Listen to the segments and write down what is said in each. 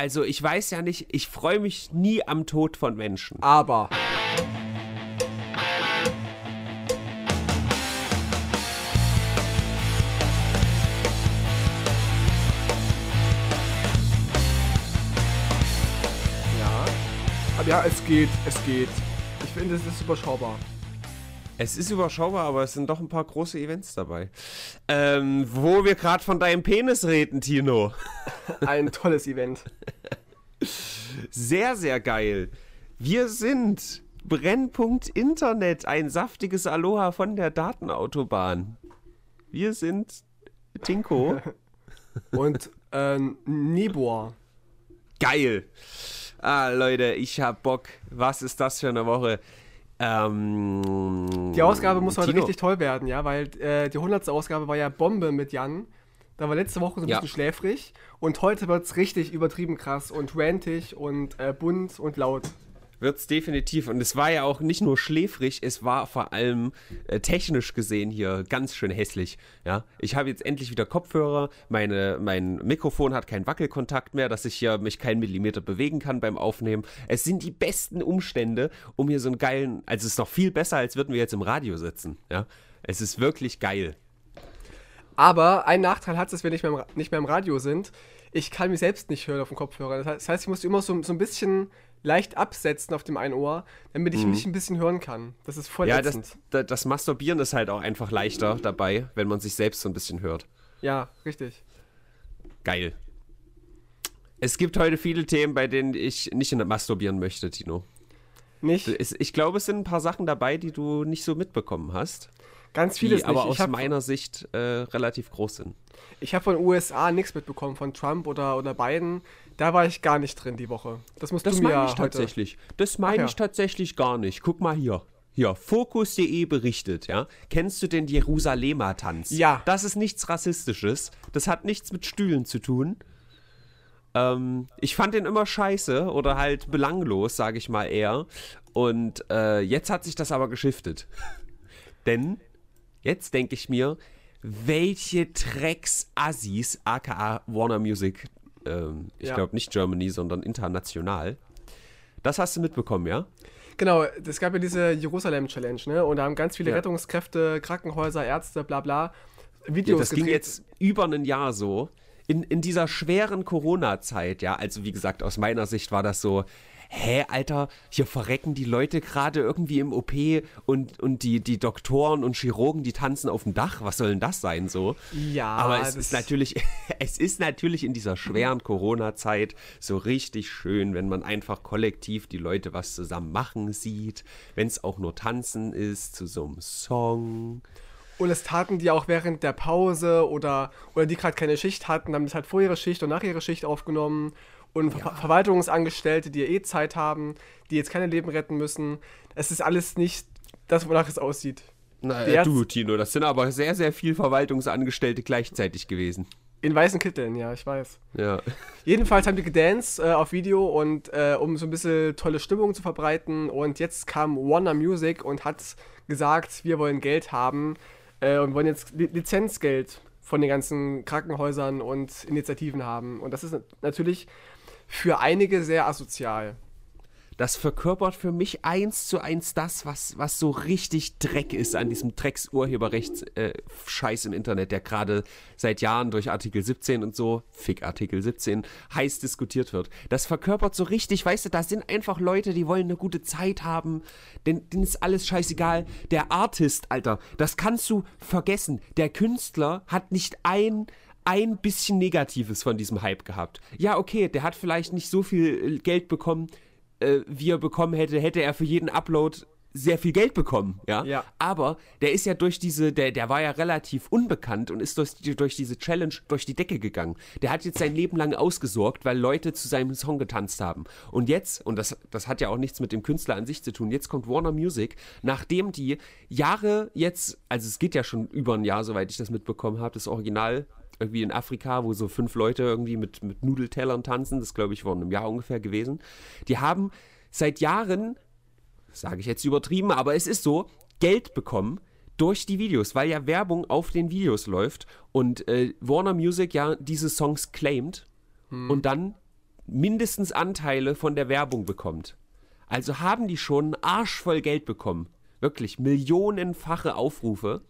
also ich weiß ja nicht, ich freue mich nie am Tod von Menschen. Aber. Ja. Aber ja, es geht, es geht. Ich finde, es ist überschaubar. Es ist überschaubar, aber es sind doch ein paar große Events dabei. Ähm, wo wir gerade von deinem Penis reden, Tino. Ein tolles Event. Sehr, sehr geil. Wir sind Brennpunkt Internet, ein saftiges Aloha von der Datenautobahn. Wir sind Tinko. Und äh, Nibor. Geil. Ah, Leute, ich hab Bock. Was ist das für eine Woche? Ähm, Die Ausgabe muss heute Tino. richtig toll werden, ja, weil äh, die 100. Ausgabe war ja Bombe mit Jan. Da war letzte Woche so ein Ja. bisschen schläfrig und heute wird es richtig übertrieben krass und rantig und äh, bunt und laut. Wird's definitiv. Und es war ja auch nicht nur schläfrig, es war vor allem äh, technisch gesehen hier ganz schön hässlich. Ja, ich habe jetzt endlich wieder Kopfhörer. Meine, mein Mikrofon hat keinen Wackelkontakt mehr, dass ich hier mich keinen Millimeter bewegen kann beim Aufnehmen. Es sind die besten Umstände, um hier so einen geilen. Also es ist noch viel besser, als würden wir jetzt im Radio sitzen. Ja, es ist wirklich geil. Aber ein Nachteil hat es, dass wir nicht mehr, im, nicht mehr im Radio sind. Ich kann mich selbst nicht hören auf dem Kopfhörer. Das heißt- Das heißt, ich muss immer so, so ein bisschen leicht absetzen auf dem einen Ohr, damit ich mich ein bisschen hören kann. Das ist voll Mhm. Ja, das, das Masturbieren ist halt auch einfach leichter dabei, wenn man sich selbst so ein bisschen hört. Ja, richtig. Geil. Es gibt heute viele Themen, bei denen ich nicht masturbieren möchte, Tino. Nicht ich glaube, es sind ein paar Sachen dabei, die du nicht so mitbekommen hast, ganz die vieles aber nicht. aus habe meiner Sicht äh, relativ groß sind. ich hab von USA nichts mitbekommen, von Trump oder, oder Biden. Da war ich gar nicht drin die Woche. Das musst Das du mir meine ich heute. tatsächlich. Das meine ja. ich tatsächlich gar nicht. Guck mal hier. Hier, Fokus.de berichtet, ja. Kennst du den Jerusalemer Tanz? Ja. Das ist nichts Rassistisches. Das hat nichts mit Stühlen zu tun. Ähm, ich fand den immer scheiße oder halt belanglos, sage ich mal eher. Und äh, jetzt hat sich das aber geschiftet. Denn jetzt denke ich mir, welche Drecks-Assis, aka Warner Music, ähm, ich Ja. glaube nicht Germany, sondern international. Das hast du mitbekommen, ja? Genau, es gab ja diese Jerusalem-Challenge, ne? Und da haben ganz viele Ja. Rettungskräfte, Krankenhäuser, Ärzte, bla bla, Ja, Videos das ging gedreht. jetzt über ein Jahr so. In, in dieser schweren Corona-Zeit, ja, also wie gesagt, aus meiner Sicht war das so, hä, Alter, hier verrecken die Leute gerade irgendwie im OP und, und die, die Doktoren und Chirurgen, die tanzen auf dem Dach. Was soll denn das sein so? Ja, Aber es das- ist natürlich, es ist natürlich in dieser schweren Corona-Zeit so richtig schön, wenn man einfach kollektiv die Leute was zusammen machen sieht, wenn es auch nur tanzen ist zu so einem Song. Und es taten die auch während der Pause oder, oder die gerade keine Schicht hatten, haben das halt vor ihrer Schicht und nach ihrer Schicht aufgenommen. Und Ver Verwaltungsangestellte, die ja eh Zeit haben, die jetzt keine Leben retten müssen. Es ist alles nicht das, wonach es aussieht. Na, Die äh, Ärzte- du, Tino, das sind aber sehr, sehr viel Verwaltungsangestellte gleichzeitig gewesen. In weißen Kitteln, ja, ich weiß. Ja. Jedenfalls haben die gedanced äh, auf Video und äh, um so ein bisschen tolle Stimmung zu verbreiten. Und jetzt kam Warner Music und hat gesagt, wir wollen Geld haben äh, und wollen jetzt Li Lizenzgeld von den ganzen Krankenhäusern und Initiativen haben. Und das ist natürlich für einige sehr asozial. Das verkörpert für mich eins zu eins das, was, was so richtig Dreck ist an diesem Drecks-Urheberrechts-Scheiß im Internet, der gerade seit Jahren durch Artikel 17 und so, Fick Artikel 17, heiß diskutiert wird. Das verkörpert so richtig, weißt du, da sind einfach Leute, die wollen eine gute Zeit haben, denen, denen ist alles scheißegal. Der Artist, Alter, das kannst du vergessen. Der Künstler hat nicht ein ein bisschen Negatives von diesem Hype gehabt. Ja, okay, der hat vielleicht nicht so viel äh, Geld bekommen, äh, wie er bekommen hätte, hätte er für jeden Upload sehr viel Geld bekommen, ja? Ja. Aber der ist ja durch diese, der, der war ja relativ unbekannt und ist durch, durch diese Challenge durch die Decke gegangen. Der hat jetzt sein Leben lang ausgesorgt, weil Leute zu seinem Song getanzt haben. Und jetzt, und das, das hat ja auch nichts mit dem Künstler an sich zu tun, jetzt kommt Warner Music, nachdem die Jahre jetzt, also es geht ja schon über ein Jahr, soweit ich das mitbekommen habe, das Original irgendwie in Afrika, wo so fünf Leute irgendwie mit, mit Nudeltellern tanzen, das glaube ich vor einem Jahr ungefähr gewesen. Die haben seit Jahren, sage ich jetzt übertrieben, aber es ist so, Geld bekommen durch die Videos, weil ja Werbung auf den Videos läuft und äh, Warner Music ja diese Songs claimt und dann mindestens Anteile von der Werbung bekommt. Also haben die schon einen Arsch voll Geld bekommen. Wirklich millionenfache Aufrufe.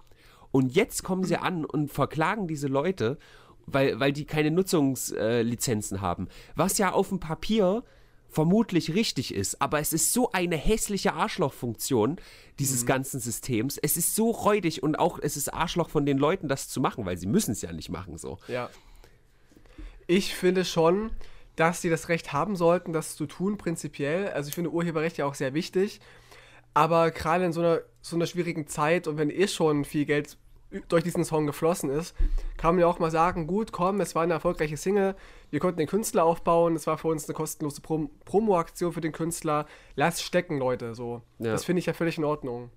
Und jetzt kommen sie an und verklagen diese Leute, weil, weil die keine Nutzungslizenzen äh, haben. Was ja auf dem Papier vermutlich richtig ist, aber es ist so eine hässliche Arschlochfunktion dieses mhm. ganzen Systems. Es ist so räudig und auch es ist Arschloch von den Leuten, das zu machen, weil sie müssen es ja nicht machen so. Ja. Ich finde schon, dass sie das Recht haben sollten, das zu tun, prinzipiell. Also ich finde Urheberrecht ja auch sehr wichtig. Aber gerade in so einer, so einer schwierigen Zeit und wenn eh schon viel Geld durch diesen Song geflossen ist, kann man ja auch mal sagen, gut, komm, es war eine erfolgreiche Single, wir konnten den Künstler aufbauen, es war für uns eine kostenlose Prom Promo-Aktion für den Künstler, lass stecken, Leute, so. Ja. Das finde ich ja völlig in Ordnung.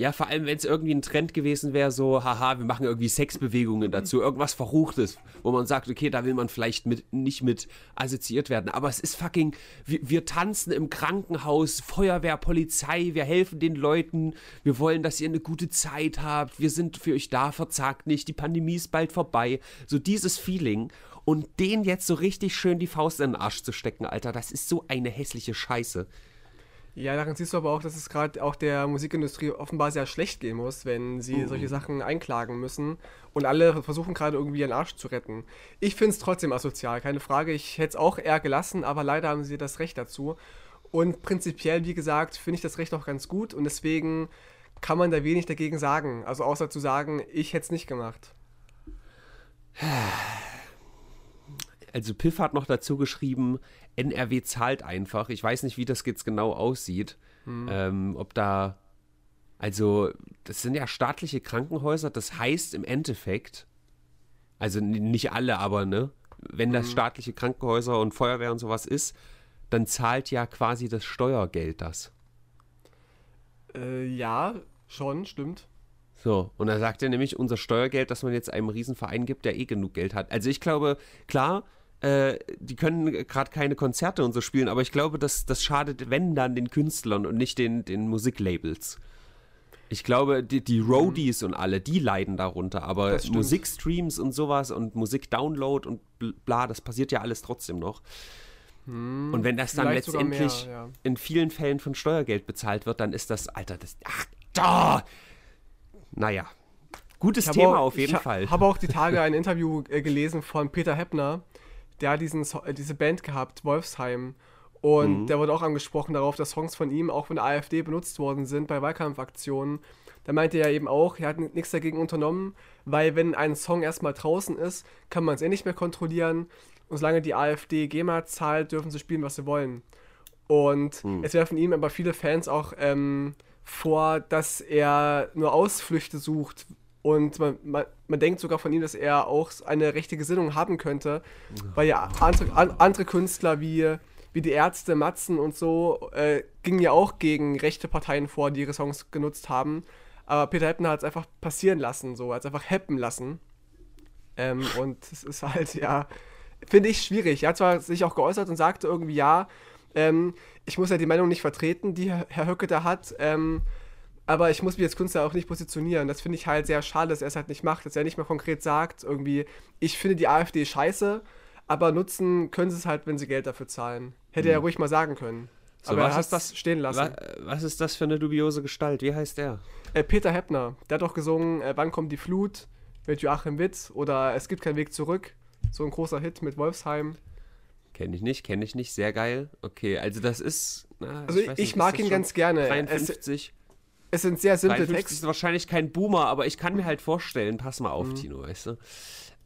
Ja, vor allem, wenn es irgendwie ein Trend gewesen wäre, so, haha, wir machen irgendwie Sexbewegungen dazu, irgendwas Verruchtes, wo man sagt, okay, da will man vielleicht mit, nicht mit assoziiert werden. Aber es ist fucking, wir, wir tanzen im Krankenhaus, Feuerwehr, Polizei, wir helfen den Leuten, wir wollen, dass ihr eine gute Zeit habt, wir sind für euch da, verzagt nicht, die Pandemie ist bald vorbei. So dieses Feeling. Und den jetzt so richtig schön die Faust in den Arsch zu stecken, Alter, das ist so eine hässliche Scheiße. Ja, daran siehst du aber auch, dass es gerade auch der Musikindustrie offenbar sehr schlecht gehen muss, wenn sie mhm. solche Sachen einklagen müssen. Und alle versuchen gerade irgendwie ihren Arsch zu retten. Ich finde es trotzdem asozial, keine Frage. Ich hätte es auch eher gelassen, aber leider haben sie das Recht dazu. Und prinzipiell, wie gesagt, finde ich das Recht auch ganz gut und deswegen kann man da wenig dagegen sagen. Also außer zu sagen, ich hätte es nicht gemacht. Also Piff hat noch dazu geschrieben, NRW zahlt einfach. Ich weiß nicht, wie das jetzt genau aussieht. Hm. Ähm, ob da, also das sind ja staatliche Krankenhäuser, das heißt im Endeffekt, also nicht alle, aber ne, wenn das hm. staatliche Krankenhäuser und Feuerwehr und sowas ist, dann zahlt ja quasi das Steuergeld das. Äh, ja, schon, stimmt. So, und da sagt er nämlich, unser Steuergeld, das man jetzt einem Riesenverein gibt, der eh genug Geld hat. Also ich glaube, klar, äh, die können gerade keine Konzerte und so spielen, aber ich glaube, das, das schadet, wenn dann, den Künstlern und nicht den, den Musiklabels. Ich glaube, die, die mhm. Roadies und alle, die leiden darunter, aber Musikstreams und sowas und Musikdownload und bla, das passiert ja alles trotzdem noch. Mhm. Und wenn das dann letztendlich mehr, ja. in vielen Fällen von Steuergeld bezahlt wird, dann ist das, Alter, das, ach, da! Naja, gutes Thema auch, auf jeden ich Fall. Ich habe auch die Tage ein Interview äh, gelesen von Peter Heppner, der hat diesen, äh, diese Band gehabt, Wolfsheim. Und mhm. der wurde auch angesprochen darauf, dass Songs von ihm auch von der AfD benutzt worden sind bei Wahlkampfaktionen. Da meinte er eben auch, er hat nichts dagegen unternommen, weil wenn ein Song erstmal draußen ist, kann man es eh nicht mehr kontrollieren. Und solange die AfD GEMA zahlt, dürfen sie spielen, was sie wollen. Und mhm. es werfen ihm aber viele Fans auch ähm, vor, dass er nur Ausflüchte sucht, und man, man, man, denkt sogar von ihm, dass er auch eine rechte Gesinnung haben könnte, weil ja andere, an, andere Künstler wie, wie die Ärzte, Matzen und so äh, gingen ja auch gegen rechte Parteien vor, die ihre Songs genutzt haben. Aber Peter Heppner hat es einfach passieren lassen, so, hat es einfach happen lassen. Ähm, und es ist halt, ja, finde ich schwierig. Er hat zwar sich auch geäußert und sagte irgendwie, ja, ähm, ich muss ja die Meinung nicht vertreten, die Herr Höcke da hat. Ähm, aber ich muss mich als Künstler auch nicht positionieren. Das finde ich halt sehr schade, dass er es halt nicht macht, dass er nicht mal konkret sagt, irgendwie, ich finde die AfD scheiße, aber nutzen können sie es halt, wenn sie Geld dafür zahlen. Hätte hm. er ruhig mal sagen können. So, aber was er hat das stehen lassen. Was, ist das für eine dubiose Gestalt? Wie heißt der? Äh, Peter Heppner. Der hat doch gesungen, äh, Wann kommt die Flut mit Joachim Witt oder Es gibt keinen Weg zurück. So ein großer Hit mit Wolfsheim. Kenne ich nicht, kenne ich nicht. Sehr geil. Okay, also das ist. Na, also ich, ich nicht, mag ihn ganz gerne. 53. Es sind sehr simple Texte. ist wahrscheinlich kein Boomer, aber ich kann mir halt vorstellen, pass mal auf, mhm. Tino, weißt du?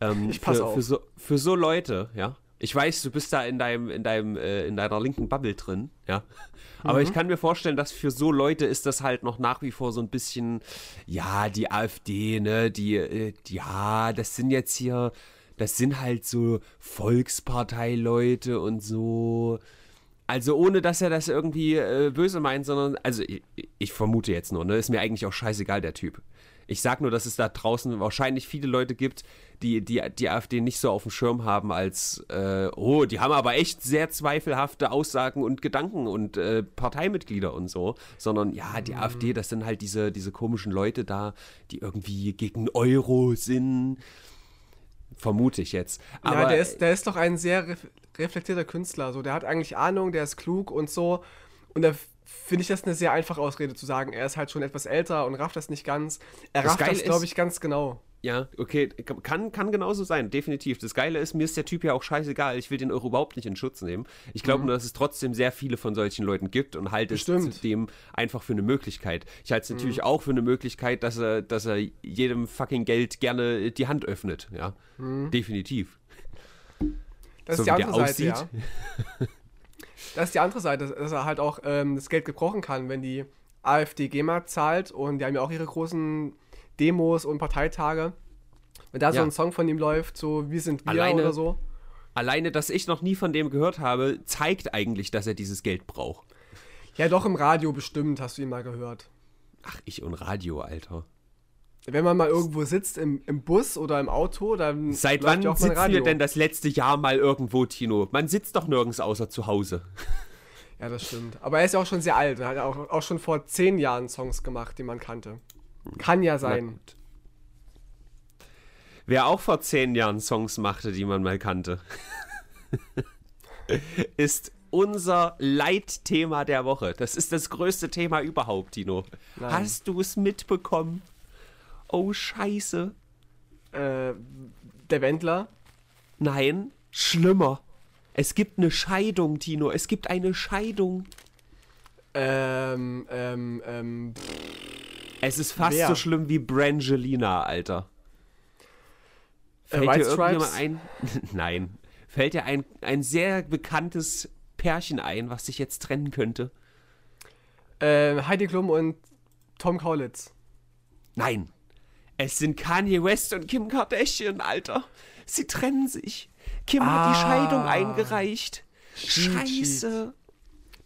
Ähm, ich pass für, auf. Für so, für so Leute, ja. Ich weiß, du bist da in deinem, in deinem, äh, in deiner linken Bubble drin, ja. Aber mhm. ich kann mir vorstellen, dass für so Leute ist das halt noch nach wie vor so ein bisschen, ja, die AfD, ne, die, äh, ja, das sind jetzt hier, das sind halt so Volksparteileute und so. Also ohne, dass er das irgendwie äh, böse meint, sondern, also ich, ich, vermute jetzt nur, ne, ist mir eigentlich auch scheißegal, der Typ. Ich sag nur, dass es da draußen wahrscheinlich viele Leute gibt, die die, die AfD nicht so auf dem Schirm haben als, äh, oh, die haben aber echt sehr zweifelhafte Aussagen und Gedanken und äh, Parteimitglieder und so, sondern ja, die mhm. AfD, das sind halt diese, diese komischen Leute da, die irgendwie gegen Euro sind Vermute ich jetzt. Aber ja, der ist, der ist doch ein sehr ref reflektierter Künstler. So, der hat eigentlich Ahnung, der ist klug und so. Und da finde ich das eine sehr einfache Ausrede zu sagen, er ist halt schon etwas älter und rafft das nicht ganz. Er Das rafft Geile das, glaube ich, ganz genau. Ja, okay, kann, kann genauso sein, definitiv. Das Geile ist, mir ist der Typ ja auch scheißegal. Ich will den auch überhaupt nicht in Schutz nehmen. Ich glaube nur, dass es trotzdem sehr viele von solchen Leuten gibt und halte es zudem einfach für eine Möglichkeit. Ich halte es natürlich auch für eine Möglichkeit, dass er, dass er jedem fucking Geld gerne die Hand öffnet. Ja, definitiv. Das So ist die andere Seite, aussieht. ja. Das ist die andere Seite, dass er halt auch ähm, das Geld gebrauchen kann, wenn die AfD GEMA zahlt und die haben ja auch ihre großen Demos und Parteitage. Wenn da so Ja. ein Song von ihm läuft, so Wir sind wir Alleine- oder so. Alleine, dass ich noch nie von dem gehört habe, zeigt eigentlich, dass er dieses Geld braucht. Ja, doch im Radio bestimmt, hast du ihn mal gehört. Ach, ich und Radio, Alter. Wenn man mal irgendwo sitzt im, im Bus oder im Auto, dann Seit wann ja sitzen wir denn das letzte Jahr mal irgendwo, Tino? Man sitzt doch nirgends außer zu Hause. Ja, das stimmt. Aber er ist ja auch schon sehr alt. Er hat auch, auch schon vor zehn Jahren Songs gemacht, die man kannte. Kann ja sein. Wer auch vor zehn Jahren Songs machte, die man mal kannte, ist unser Leitthema der Woche. Das ist das größte Thema überhaupt, Tino. Nein. Hast du es mitbekommen? Oh, scheiße. Äh, der Wendler. Nein, schlimmer. Es gibt eine Scheidung, Tino. Es gibt eine Scheidung. Ähm, ähm, ähm, Es ist fast Wer? so schlimm wie Brangelina, Alter. Äh, Fällt White dir irgendjemand ein? Nein. Fällt dir ein, ein sehr bekanntes Pärchen ein, was sich jetzt trennen könnte? äh, Heidi Klum und Tom Kaulitz. Nein. Es sind Kanye West und Kim Kardashian, Alter. Sie trennen sich. Kim hat die Ah. Scheidung eingereicht. Scheiße.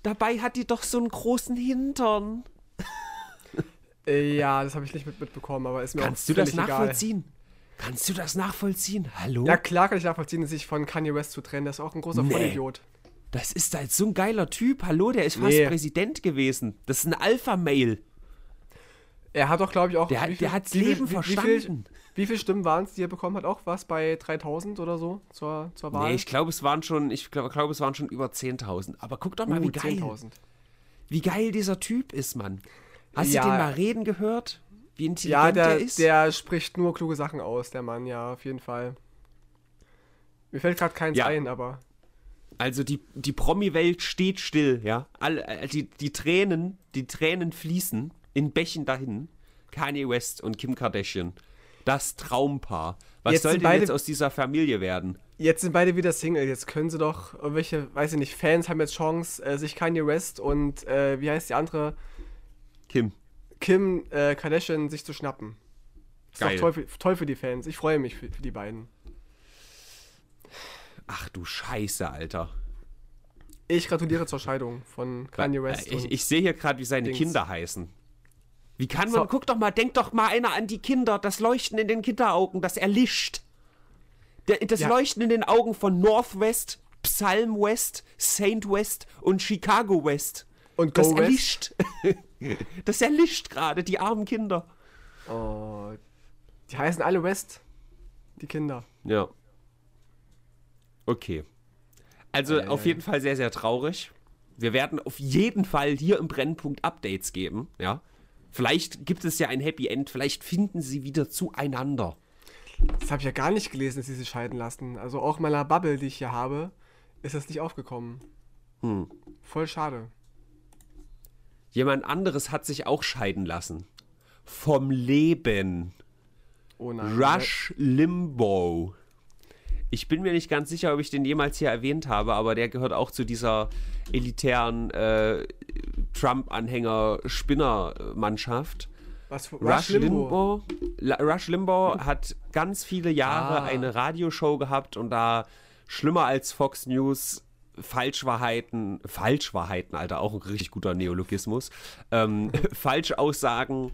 Dabei hat die doch so einen großen Hintern. Äh, ja, das habe ich nicht mit, mitbekommen, aber ist mir Kannst auch du das völlig egal. nachvollziehen? Kannst du das nachvollziehen? Hallo? Ja, klar kann ich nachvollziehen, sich von Kanye West zu trennen. Der ist auch ein großer Nee. Vollidiot. Das ist halt so ein geiler Typ. Hallo, der ist fast Nee. Präsident gewesen. Das ist ein Alpha-Mail. Er hat doch, glaube ich, auch. Der, wie hat- viel- der wie viel- Leben wie, Wie verstanden. viel, wie viele Stimmen waren es, die er bekommen hat? Auch was bei 3000 oder so zur, zur Wahl? Nee, ich glaube, es waren schon, ich glaube, glaub, es waren schon über 10.000. Aber guck doch mal, Uh, wie geil, 10.000. wie geil dieser Typ ist, Mann. Hast Ja. du den mal reden gehört? Wie intelligent Ja, der, der ist? der spricht nur kluge Sachen aus, der Mann, ja, auf jeden Fall. Mir fällt gerade keins Ja. ein, aber. Also die, die Promi-Welt steht still, ja. Alle, äh, die, die Tränen, die Tränen fließen in Bächen dahin. Kanye West und Kim Kardashian. Das Traumpaar. Was Jetzt soll denn beide- jetzt aus dieser Familie werden? Jetzt sind beide wieder Single. Jetzt können sie doch, irgendwelche, weiß ich nicht, Fans haben jetzt Chance, äh, sich Kanye West und, äh, wie heißt die andere, Kim. Kim äh, Kardashian sich zu schnappen. Ist Geil. toll für, toll für die Fans. Ich freue mich für, für die beiden. Ach du Scheiße, Alter. Ich gratuliere zur Scheidung von Kanye West. Äh, Ich, ich sehe hier gerade, wie seine Dings. Kinder heißen. Wie kann man, So. guck doch mal, denk doch mal einer an die Kinder, das Leuchten in den Kinderaugen, das erlischt. Das Ja. Leuchten in den Augen von Northwest, Psalm West, Saint West und Chicago West. Und Das Go West. erlischt. das erlischt gerade, die armen Kinder. Oh, die heißen alle West, die Kinder. Ja. Okay. Also ei, auf jeden Fall sehr, sehr traurig. Wir werden auf jeden Fall hier im Brennpunkt Updates geben, ja. Vielleicht gibt es ja ein Happy End, vielleicht finden sie wieder zueinander. Das habe ich ja gar nicht gelesen, dass sie sich scheiden lassen. Also auch in meiner Bubble, die ich hier habe, ist das nicht aufgekommen. Hm. Voll schade. Jemand anderes hat sich auch scheiden lassen. Vom Leben. Oh nein. Rush Limbaugh. Ich bin mir nicht ganz sicher, ob ich den jemals hier erwähnt habe, aber der gehört auch zu dieser elitären äh, Trump-Anhänger-Spinner-Mannschaft. Was für Rush, Limbaugh, La- Rush Limbaugh hat ganz viele Jahre Ah. eine Radioshow gehabt und da schlimmer als Fox News Falschwahrheiten, Falschwahrheiten, Alter, auch ein richtig guter Neologismus, ähm, Falschaussagen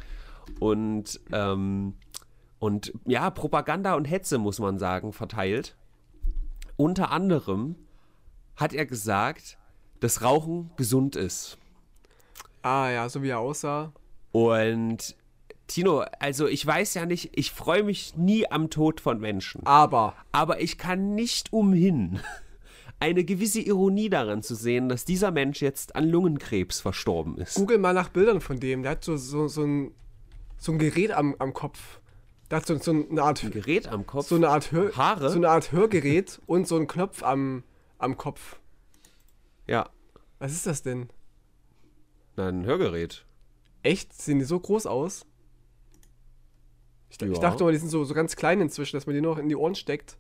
und, ähm, und ja, Propaganda und Hetze, muss man sagen, verteilt. Unter anderem hat er gesagt, dass Rauchen gesund ist. Ah ja, so wie er aussah. Und Tino, also ich weiß ja nicht, ich freue mich nie am Tod von Menschen. Aber. Aber ich kann nicht umhin, eine gewisse Ironie daran zu sehen, dass dieser Mensch jetzt an Lungenkrebs verstorben ist. Google mal nach Bildern von dem. Der hat so, so, so, ein, so ein Gerät am, am Kopf. Der hat so, so eine Art. Ein Gerät am Kopf? So eine Art Hör Haare? So eine Art Hörgerät und so ein Knopf am, am Kopf. Ja. Was ist das denn? Na, ein Hörgerät. Echt? Sehen die so groß aus? Ich, ja. ich dachte mal, die sind so, so ganz klein inzwischen, dass man die nur noch in die Ohren steckt.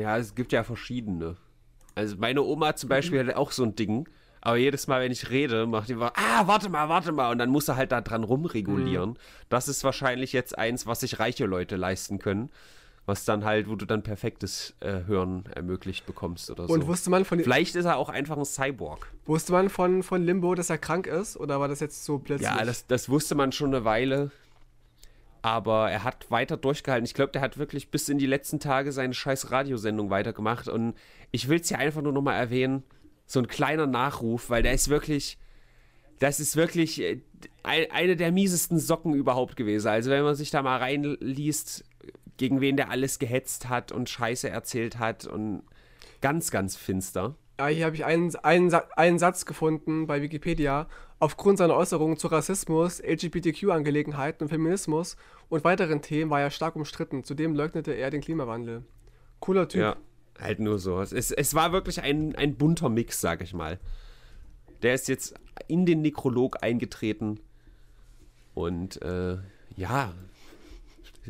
Ja, es gibt ja verschiedene. Also meine Oma zum Beispiel hat auch so ein Ding, aber jedes Mal, wenn ich rede, macht die immer, ah, warte mal, warte mal, und dann muss er halt da dran rumregulieren. Mhm. Das ist wahrscheinlich jetzt eins, was sich reiche Leute leisten können. Was dann halt, wo du dann perfektes äh, Hören ermöglicht bekommst oder so. Und wusste man von Vielleicht ist er auch einfach ein Cyborg. Wusste man von, von Limbo, dass er krank ist? Oder war das jetzt so plötzlich? Ja, das, das wusste man schon eine Weile aber er hat weiter durchgehalten. Ich glaube, der hat wirklich bis in die letzten Tage seine scheiß Radiosendung weitergemacht. Und ich will es hier einfach nur nochmal erwähnen. So ein kleiner Nachruf, weil der ist wirklich, das ist wirklich äh, eine der miesesten Socken überhaupt gewesen. Also wenn man sich da mal reinliest, gegen wen der alles gehetzt hat und Scheiße erzählt hat und ganz, ganz finster. Ja, hier habe ich einen, einen, einen Satz gefunden bei Wikipedia. Aufgrund seiner Äußerungen zu Rassismus, LGBTQ-Angelegenheiten und Feminismus und weiteren Themen war er stark umstritten. Zudem leugnete er den Klimawandel. Cooler Typ. Ja, halt nur so. Es, es war wirklich ein, ein bunter Mix, sag ich mal. Der ist jetzt in den Nekrolog eingetreten und äh, ja,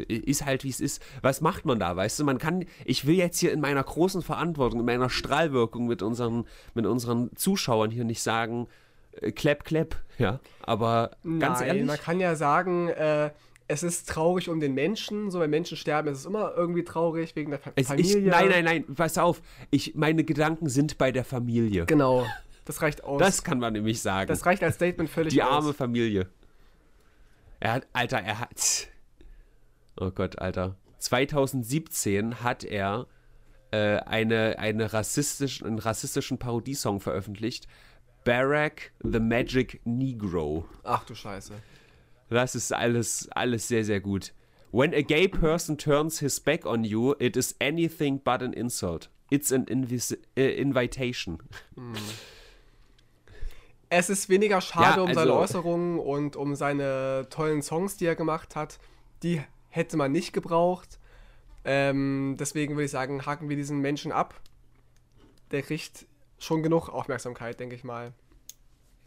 ist halt wie es ist. Was macht man da, weißt du? Man kann, ich will jetzt hier in meiner großen Verantwortung, in meiner Strahlwirkung mit unseren, mit unseren Zuschauern hier nicht sagen, äh, klepp, klepp, ja. Aber ganz Nein, ehrlich. Man kann ja sagen, äh, es ist traurig um den Menschen, so wenn Menschen sterben, ist es immer irgendwie traurig wegen der Fa es, Familie. Ich, nein, nein, nein, pass auf. Ich, meine Gedanken sind bei der Familie. Genau. Das reicht aus. Das kann man nämlich sagen. Das reicht als Statement völlig Die aus. arme Familie. Er hat, Alter, er hat. Oh Gott, Alter. 2017 hat er äh, eine, eine rassistisch, einen rassistischen Parodiesong veröffentlicht. Barack the Magic Negro. Ach du Scheiße. Das ist alles, alles sehr, sehr gut. When a gay person turns his back on you, it is anything but an insult. It's an invis uh, invitation. Hm. Es ist weniger schade ja, um seine also Äußerungen und um seine tollen Songs, die er gemacht hat. Die hätte man nicht gebraucht. Ähm, deswegen würde ich sagen, haken wir diesen Menschen ab. Der kriegt schon genug Aufmerksamkeit, denke ich mal.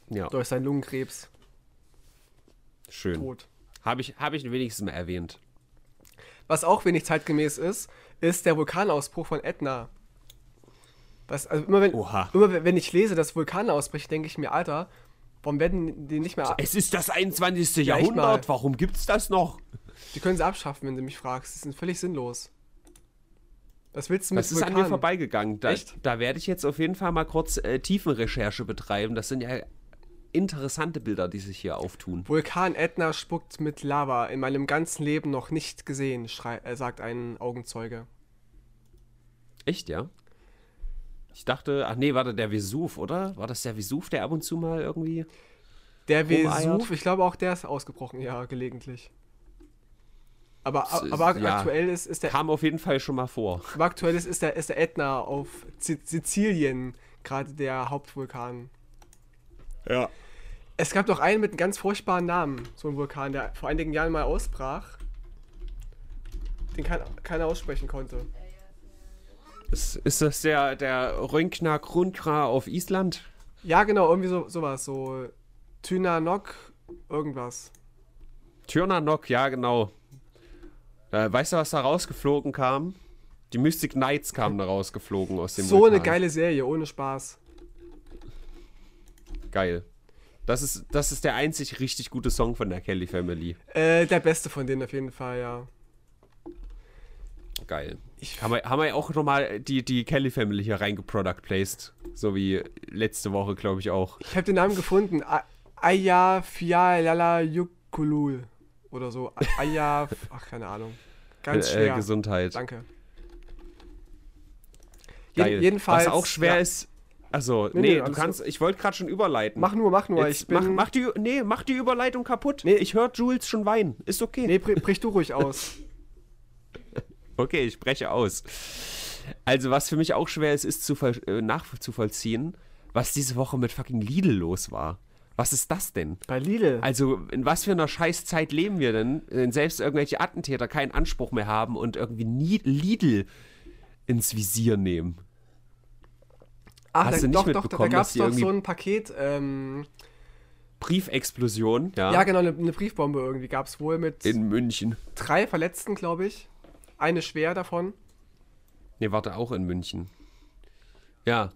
Ja. Durch seinen Lungenkrebs. Schön. Tot. Habe ich, hab ich wenigstens mal erwähnt. Was auch wenig zeitgemäß ist, ist der Vulkanausbruch von Etna. Was, also immer, wenn, immer wenn ich lese, dass Vulkane ausbrechen, denke ich mir, Alter, warum werden die nicht mehr. Es ist das 21. Ja, Jahrhundert, warum gibt es das noch? Die können sie abschaffen, wenn du mich fragst. Die sind völlig sinnlos. Was willst du mit Das ist Vulkan? an mir vorbeigegangen. Da, Echt? da werde ich jetzt auf jeden Fall mal kurz äh, Tiefenrecherche betreiben. Das sind ja interessante Bilder, die sich hier auftun. Vulkan Etna spuckt mit Lava. In meinem ganzen Leben noch nicht gesehen, äh, sagt ein Augenzeuge. Echt, ja? Ich dachte, ach nee, war das der Vesuv, oder? War das der Vesuv, der ab und zu mal irgendwie. Der Vesuv, ich glaube auch der ist ausgebrochen, ja, gelegentlich. Aber, aber ja, aktuell ist, ist der. Kam auf jeden Fall schon mal vor. Aber aktuell ist, ist, der, ist der Ätna auf Sizilien gerade der Hauptvulkan. Ja. Es gab doch einen mit einem ganz furchtbaren Namen, so ein Vulkan, der vor einigen Jahren mal ausbrach. Den kein, keiner aussprechen konnte. Ist, ist das der, der Rönkna Krunkra auf Island? Ja, genau, irgendwie so, sowas. So Tynanok, irgendwas. Tynanok, ja, genau. Äh, weißt du, was da rausgeflogen kam? Die Mystic Knights kamen da rausgeflogen aus dem So Vulkan. eine geile Serie, ohne Spaß. Geil. Das ist, das ist der einzig richtig gute Song von der Kelly Family. Äh, der beste von denen auf jeden Fall, ja. Geil. Ich haben, wir, haben wir auch nochmal die, die Kelly Family hier reingeproduct placed. So wie letzte Woche, glaube ich, auch. Ich habe den Namen gefunden. Aya Fialala Yukulul oder so. Aya, ach, keine Ahnung. Ganz äh, schwer. Äh, Gesundheit. Danke. Geil. jedenfalls. Was auch schwer ja. ist, Also, nee, Nee, nee, du kannst, ich wollte gerade schon überleiten. Mach nur, mach nur. Jetzt ich bin, mach, mach die, nee, mach die Überleitung kaputt. Nee. Ich höre Jules schon weinen. Ist okay. nee, brich, du ruhig aus. Okay, ich spreche aus. Also, was für mich auch schwer ist, ist zu äh, nachzuvollziehen, was diese Woche mit fucking Lidl los war. Was ist das denn? Bei Lidl. Also, in was für einer Scheißzeit leben wir denn, wenn selbst irgendwelche Attentäter keinen Anspruch mehr haben und irgendwie Lidl ins Visier nehmen? Ach, hast da, du nicht doch, doch, da mitbekommen, gab es doch so ein Paket. Ähm, Briefexplosion, ja, ja, genau, eine, eine Briefbombe irgendwie gab es wohl mit in München. drei Verletzten, glaube ich. Eine schwer davon. Ne, warte, auch in München. Ja.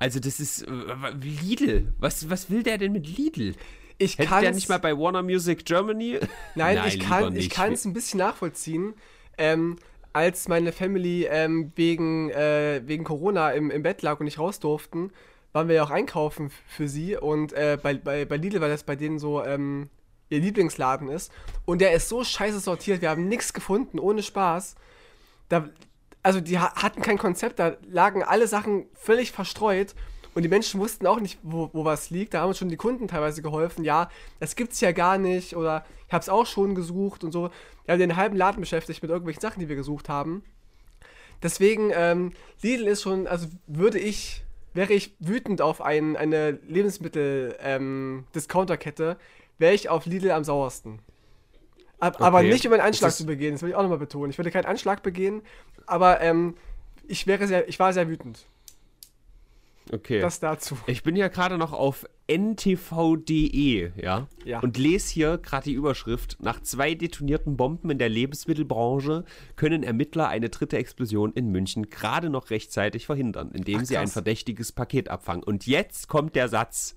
Also, das ist. äh, Lidl. Was, was will der denn mit Lidl? Ich Hätte kann der nicht mal bei Warner Music Germany? Nein, ich lieber kann ich kann es ein bisschen nachvollziehen. Ähm, als meine Family ähm, wegen, äh, wegen Corona im, im Bett lag und nicht raus durften, waren wir ja auch einkaufen für sie. Und äh, bei, bei, bei Lidl, weil das bei denen so ähm, ihr Lieblingsladen ist. Und der ist so scheiße sortiert, wir haben nichts gefunden, ohne Spaß. Da, also die ha hatten kein Konzept, da lagen alle Sachen völlig verstreut. Und die Menschen wussten auch nicht, wo, wo was liegt. Da haben uns schon die Kunden teilweise geholfen. Ja, das gibt's ja gar nicht. Oder ich habe es auch schon gesucht und so. Wir haben den halben Laden beschäftigt mit irgendwelchen Sachen, die wir gesucht haben. Deswegen, ähm, Lidl ist schon, also würde ich, wäre ich wütend auf ein, eine Lebensmittel-Discounter-Kette, wäre ich auf Lidl am sauersten. Ab, Aber Okay. nicht um einen Anschlag zu begehen, das will ich auch nochmal betonen. Ich würde keinen Anschlag begehen, aber ähm, ich wäre sehr, ich war sehr wütend. Okay. Das dazu. ich bin ja gerade noch auf ntv.de, ja? Ja. Und lese hier gerade die Überschrift. Nach zwei detonierten Bomben in der Lebensmittelbranche können Ermittler eine dritte Explosion in München gerade noch rechtzeitig verhindern, indem Ach, sie ein verdächtiges Paket abfangen. Und jetzt kommt der Satz.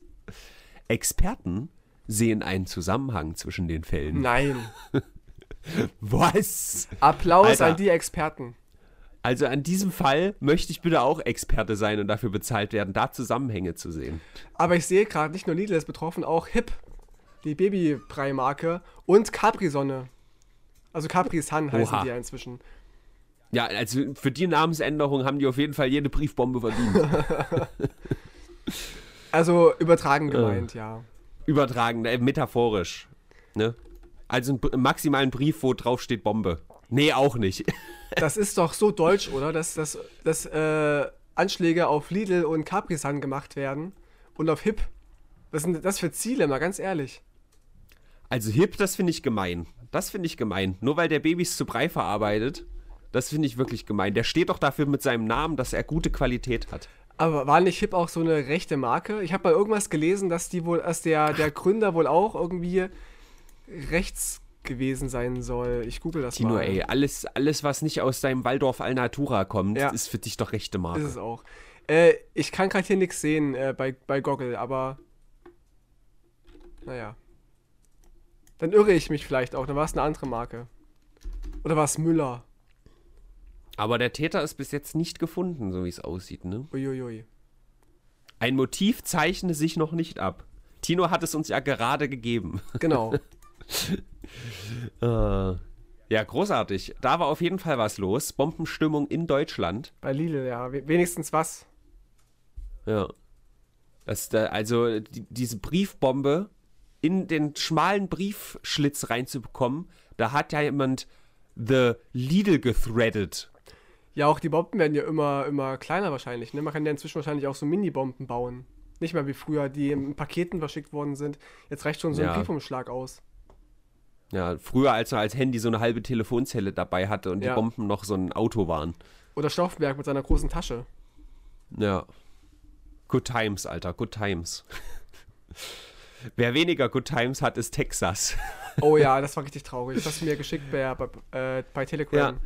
Experten sehen einen Zusammenhang zwischen den Fällen. Nein. Was? Applaus Alter. an die Experten. Also an diesem Fall möchte ich bitte auch Experte sein und dafür bezahlt werden, da Zusammenhänge zu sehen. Aber ich sehe gerade, nicht nur Lidl ist betroffen, auch Hip, die Babybrei-Marke und Capri-Sonne. Also Capri-Sun heißen Oha. die ja inzwischen. Ja, also für die Namensänderung haben die auf jeden Fall jede Briefbombe verdient. Also übertragen gemeint, ja. Übertragen, äh, metaphorisch. Ne? Also einen maximalen Brief, wo drauf steht Bombe. Nee, auch nicht. Das ist doch so deutsch, oder? Dass, dass, dass äh, Anschläge auf Lidl und Capri-Sun gemacht werden und auf Hip. Was sind das für Ziele, mal ganz ehrlich? Also hip, das finde ich gemein. Das finde ich gemein. Nur weil der Babys zu Brei verarbeitet, das finde ich wirklich gemein. Der steht doch dafür mit seinem Namen, dass er gute Qualität hat. Aber war nicht Hip auch so eine rechte Marke? Ich habe mal irgendwas gelesen, dass die wohl, dass der, der Gründer wohl auch irgendwie rechts gewesen sein soll. Ich google das Tino, mal. ey, alles, alles, was nicht aus deinem Waldorf Alnatura kommt, Ja. ist für dich doch rechte Ist Marke. es auch. Äh, ich kann gerade hier nichts sehen äh, bei, bei Goggle, aber. Naja. Dann irre ich mich vielleicht auch. Dann war es eine andere Marke. Oder war es Müller? Aber der Täter ist bis jetzt nicht gefunden, so wie es aussieht, ne? Uiuiui. Ein Motiv zeichne sich noch nicht ab. Tino hat es uns ja gerade gegeben. Genau. Äh, ja, großartig. Da war auf jeden Fall was los. Bombenstimmung in Deutschland. bei Lidl, ja. We wenigstens was. Ja. Das, da, also die, diese Briefbombe in den schmalen Briefschlitz reinzubekommen, da hat ja jemand The Lidl gethreadet. Ja, auch die Bomben werden ja immer, immer kleiner wahrscheinlich. Ne? Man kann ja inzwischen wahrscheinlich auch so Mini-Bomben bauen. Nicht mehr wie früher, die in Paketen verschickt worden sind. Jetzt reicht schon so ein Ja. Briefumschlag aus. Ja, früher als man als Handy so eine halbe Telefonzelle dabei hatte und Ja. die Bomben noch so ein Auto waren. Oder Stauffenberg mit seiner großen Tasche. Ja. Good times, Alter, good times. Wer weniger good times hat, ist Texas. Oh ja, das war richtig traurig. Das hast du mir geschickt bei, bei, äh, bei Telegram. Ja.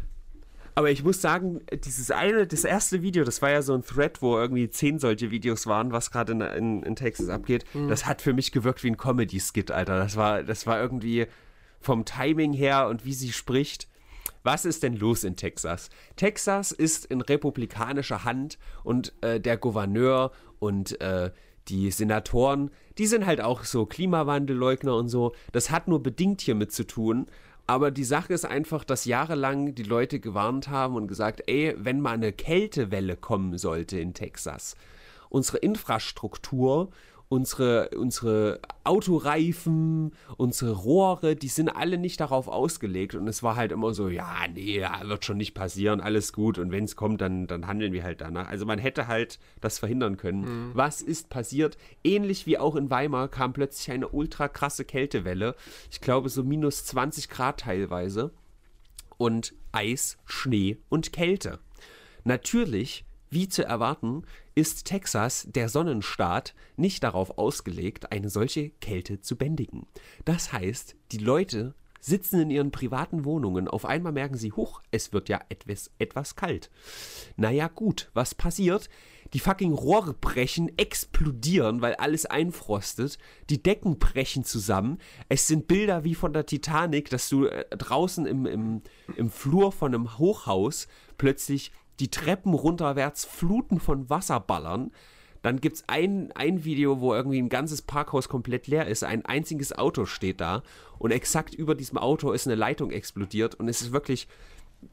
Aber ich muss sagen, dieses eine, das erste Video, das war ja so ein Thread, wo irgendwie zehn solche Videos waren, was gerade in, in, in Texas abgeht. Das hat für mich gewirkt wie ein Comedy-Skit, Alter. Das war, das war irgendwie vom Timing her und wie sie spricht. Was ist denn los in Texas? Texas ist in republikanischer Hand und äh, der Gouverneur und äh, die Senatoren, die sind halt auch so Klimawandelleugner und so. Das hat nur bedingt hiermit zu tun. Aber die Sache ist einfach, dass jahrelang die Leute gewarnt haben und gesagt, ey, wenn mal eine Kältewelle kommen sollte in Texas unsere Infrastruktur, unsere, unsere Autoreifen, unsere Rohre, die sind alle nicht darauf ausgelegt. Und es war halt immer so, ja, nee, wird schon nicht passieren, alles gut. Und wenn es kommt, dann, dann handeln wir halt danach. Also man hätte halt das verhindern können. Mhm. Was ist passiert? Ähnlich wie auch in Weimar kam plötzlich eine ultra krasse Kältewelle. Ich glaube so minus 20 Grad teilweise. Und Eis, Schnee und Kälte. Natürlich wie zu erwarten, ist Texas, der Sonnenstaat, nicht darauf ausgelegt, eine solche Kälte zu bändigen. Das heißt, die Leute sitzen in ihren privaten Wohnungen, auf einmal merken sie, huch, es wird ja etwas, etwas kalt. Naja gut, was passiert? Die fucking Rohre brechen, explodieren, weil alles einfrostet. Die Decken brechen zusammen. Es sind Bilder wie von der Titanic, dass du äh, draußen im, im, im Flur von einem Hochhaus plötzlich die Treppen runterwärts Fluten von Wasser ballern. Dann gibt es ein, ein Video, wo irgendwie ein ganzes Parkhaus komplett leer ist. Ein einziges Auto steht da und exakt über diesem Auto ist eine Leitung explodiert und es ist wirklich,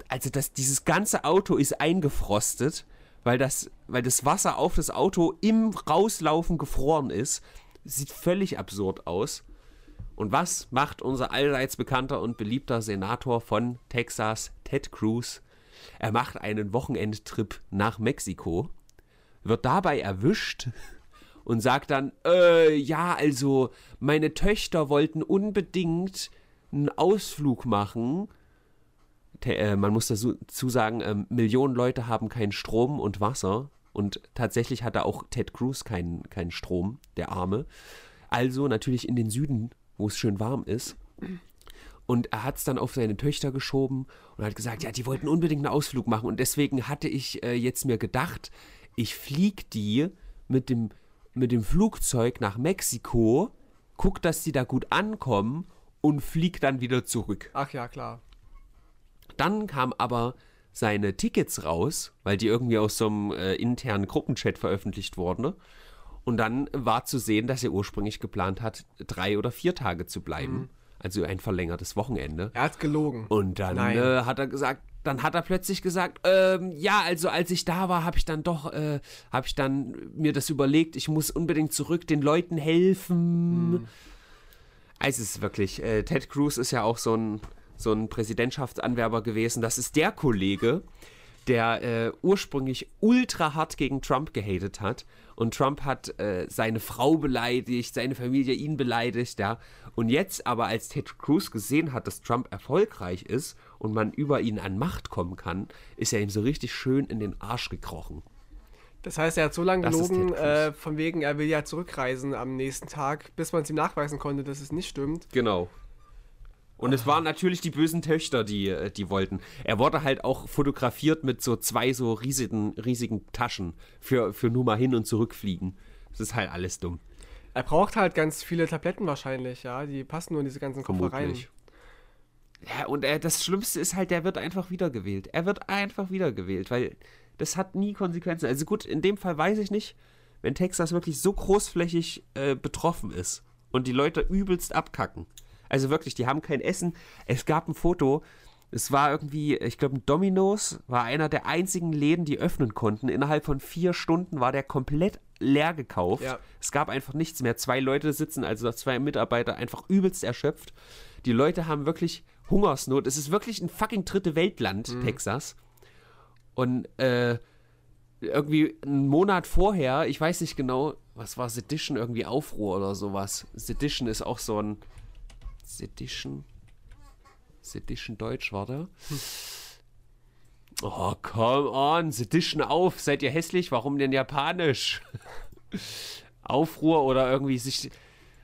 also das, dieses ganze Auto ist eingefrostet, weil das, weil das Wasser auf das Auto im Rauslaufen gefroren ist. Sieht völlig absurd aus. Und was macht unser allseits bekannter und beliebter Senator von Texas, Ted Cruz? Er macht einen Wochenendtrip nach Mexiko, wird dabei erwischt und sagt dann, äh, ja, also meine Töchter wollten unbedingt einen Ausflug machen. Äh, man muss dazu sagen, äh, Millionen Leute haben keinen Strom und Wasser. Und tatsächlich hatte auch Ted Cruz keinen kein Strom, der Arme. Also natürlich in den Süden, wo es schön warm ist. Und er hat es dann auf seine Töchter geschoben und hat gesagt, ja, die wollten unbedingt einen Ausflug machen. Und deswegen hatte ich äh, jetzt mir gedacht, ich fliege die mit dem, mit dem Flugzeug nach Mexiko, guck, dass die da gut ankommen und flieg dann wieder zurück. Ach ja, klar. Dann kam aber seine Tickets raus, weil die irgendwie aus so einem äh, internen Gruppenchat veröffentlicht wurden. Ne? Und dann war zu sehen, dass er ursprünglich geplant hat, drei oder vier Tage zu bleiben. Mhm also ein verlängertes Wochenende. Er hat gelogen. Und dann äh, hat er gesagt, dann hat er plötzlich gesagt, ähm, ja, also als ich da war, habe ich dann doch, äh, habe ich dann mir das überlegt, ich muss unbedingt zurück den Leuten helfen. Hm. Also es ist wirklich, äh, Ted Cruz ist ja auch so ein, so ein Präsidentschaftsanwerber gewesen. Das ist der Kollege, der äh, ursprünglich ultra hart gegen Trump gehatet hat und Trump hat äh, seine Frau beleidigt, seine Familie ihn beleidigt, ja. Und jetzt aber, als Ted Cruz gesehen hat, dass Trump erfolgreich ist und man über ihn an Macht kommen kann, ist er ihm so richtig schön in den Arsch gekrochen. Das heißt, er hat so lange gelogen, äh, von wegen, er will ja zurückreisen am nächsten Tag, bis man es ihm nachweisen konnte, dass es nicht stimmt. Genau. Und es waren natürlich die bösen Töchter, die, äh, die wollten. Er wurde halt auch fotografiert mit so zwei so riesigen, riesigen Taschen für, für nur mal hin und zurückfliegen. Das ist halt alles dumm. Er braucht halt ganz viele Tabletten wahrscheinlich, ja. Die passen nur in diese ganzen Koffer rein. Ja, und er, das Schlimmste ist halt, der wird einfach wiedergewählt. Er wird einfach wiedergewählt, weil das hat nie Konsequenzen. Also gut, in dem Fall weiß ich nicht, wenn Texas wirklich so großflächig äh, betroffen ist und die Leute übelst abkacken also wirklich, die haben kein Essen. Es gab ein Foto, es war irgendwie, ich glaube, Domino's war einer der einzigen Läden, die öffnen konnten. Innerhalb von vier Stunden war der komplett leer gekauft. Ja. Es gab einfach nichts mehr. Zwei Leute sitzen, also zwei Mitarbeiter, einfach übelst erschöpft. Die Leute haben wirklich Hungersnot. Es ist wirklich ein fucking dritte Weltland, mhm. Texas. Und äh, irgendwie einen Monat vorher, ich weiß nicht genau, was war Sedition, irgendwie Aufruhr oder sowas. Sedition ist auch so ein Sedition. Sedition Deutsch, warte. Hm. Oh, come on, Sedition auf. Seid ihr hässlich? Warum denn Japanisch? Aufruhr oder irgendwie sich.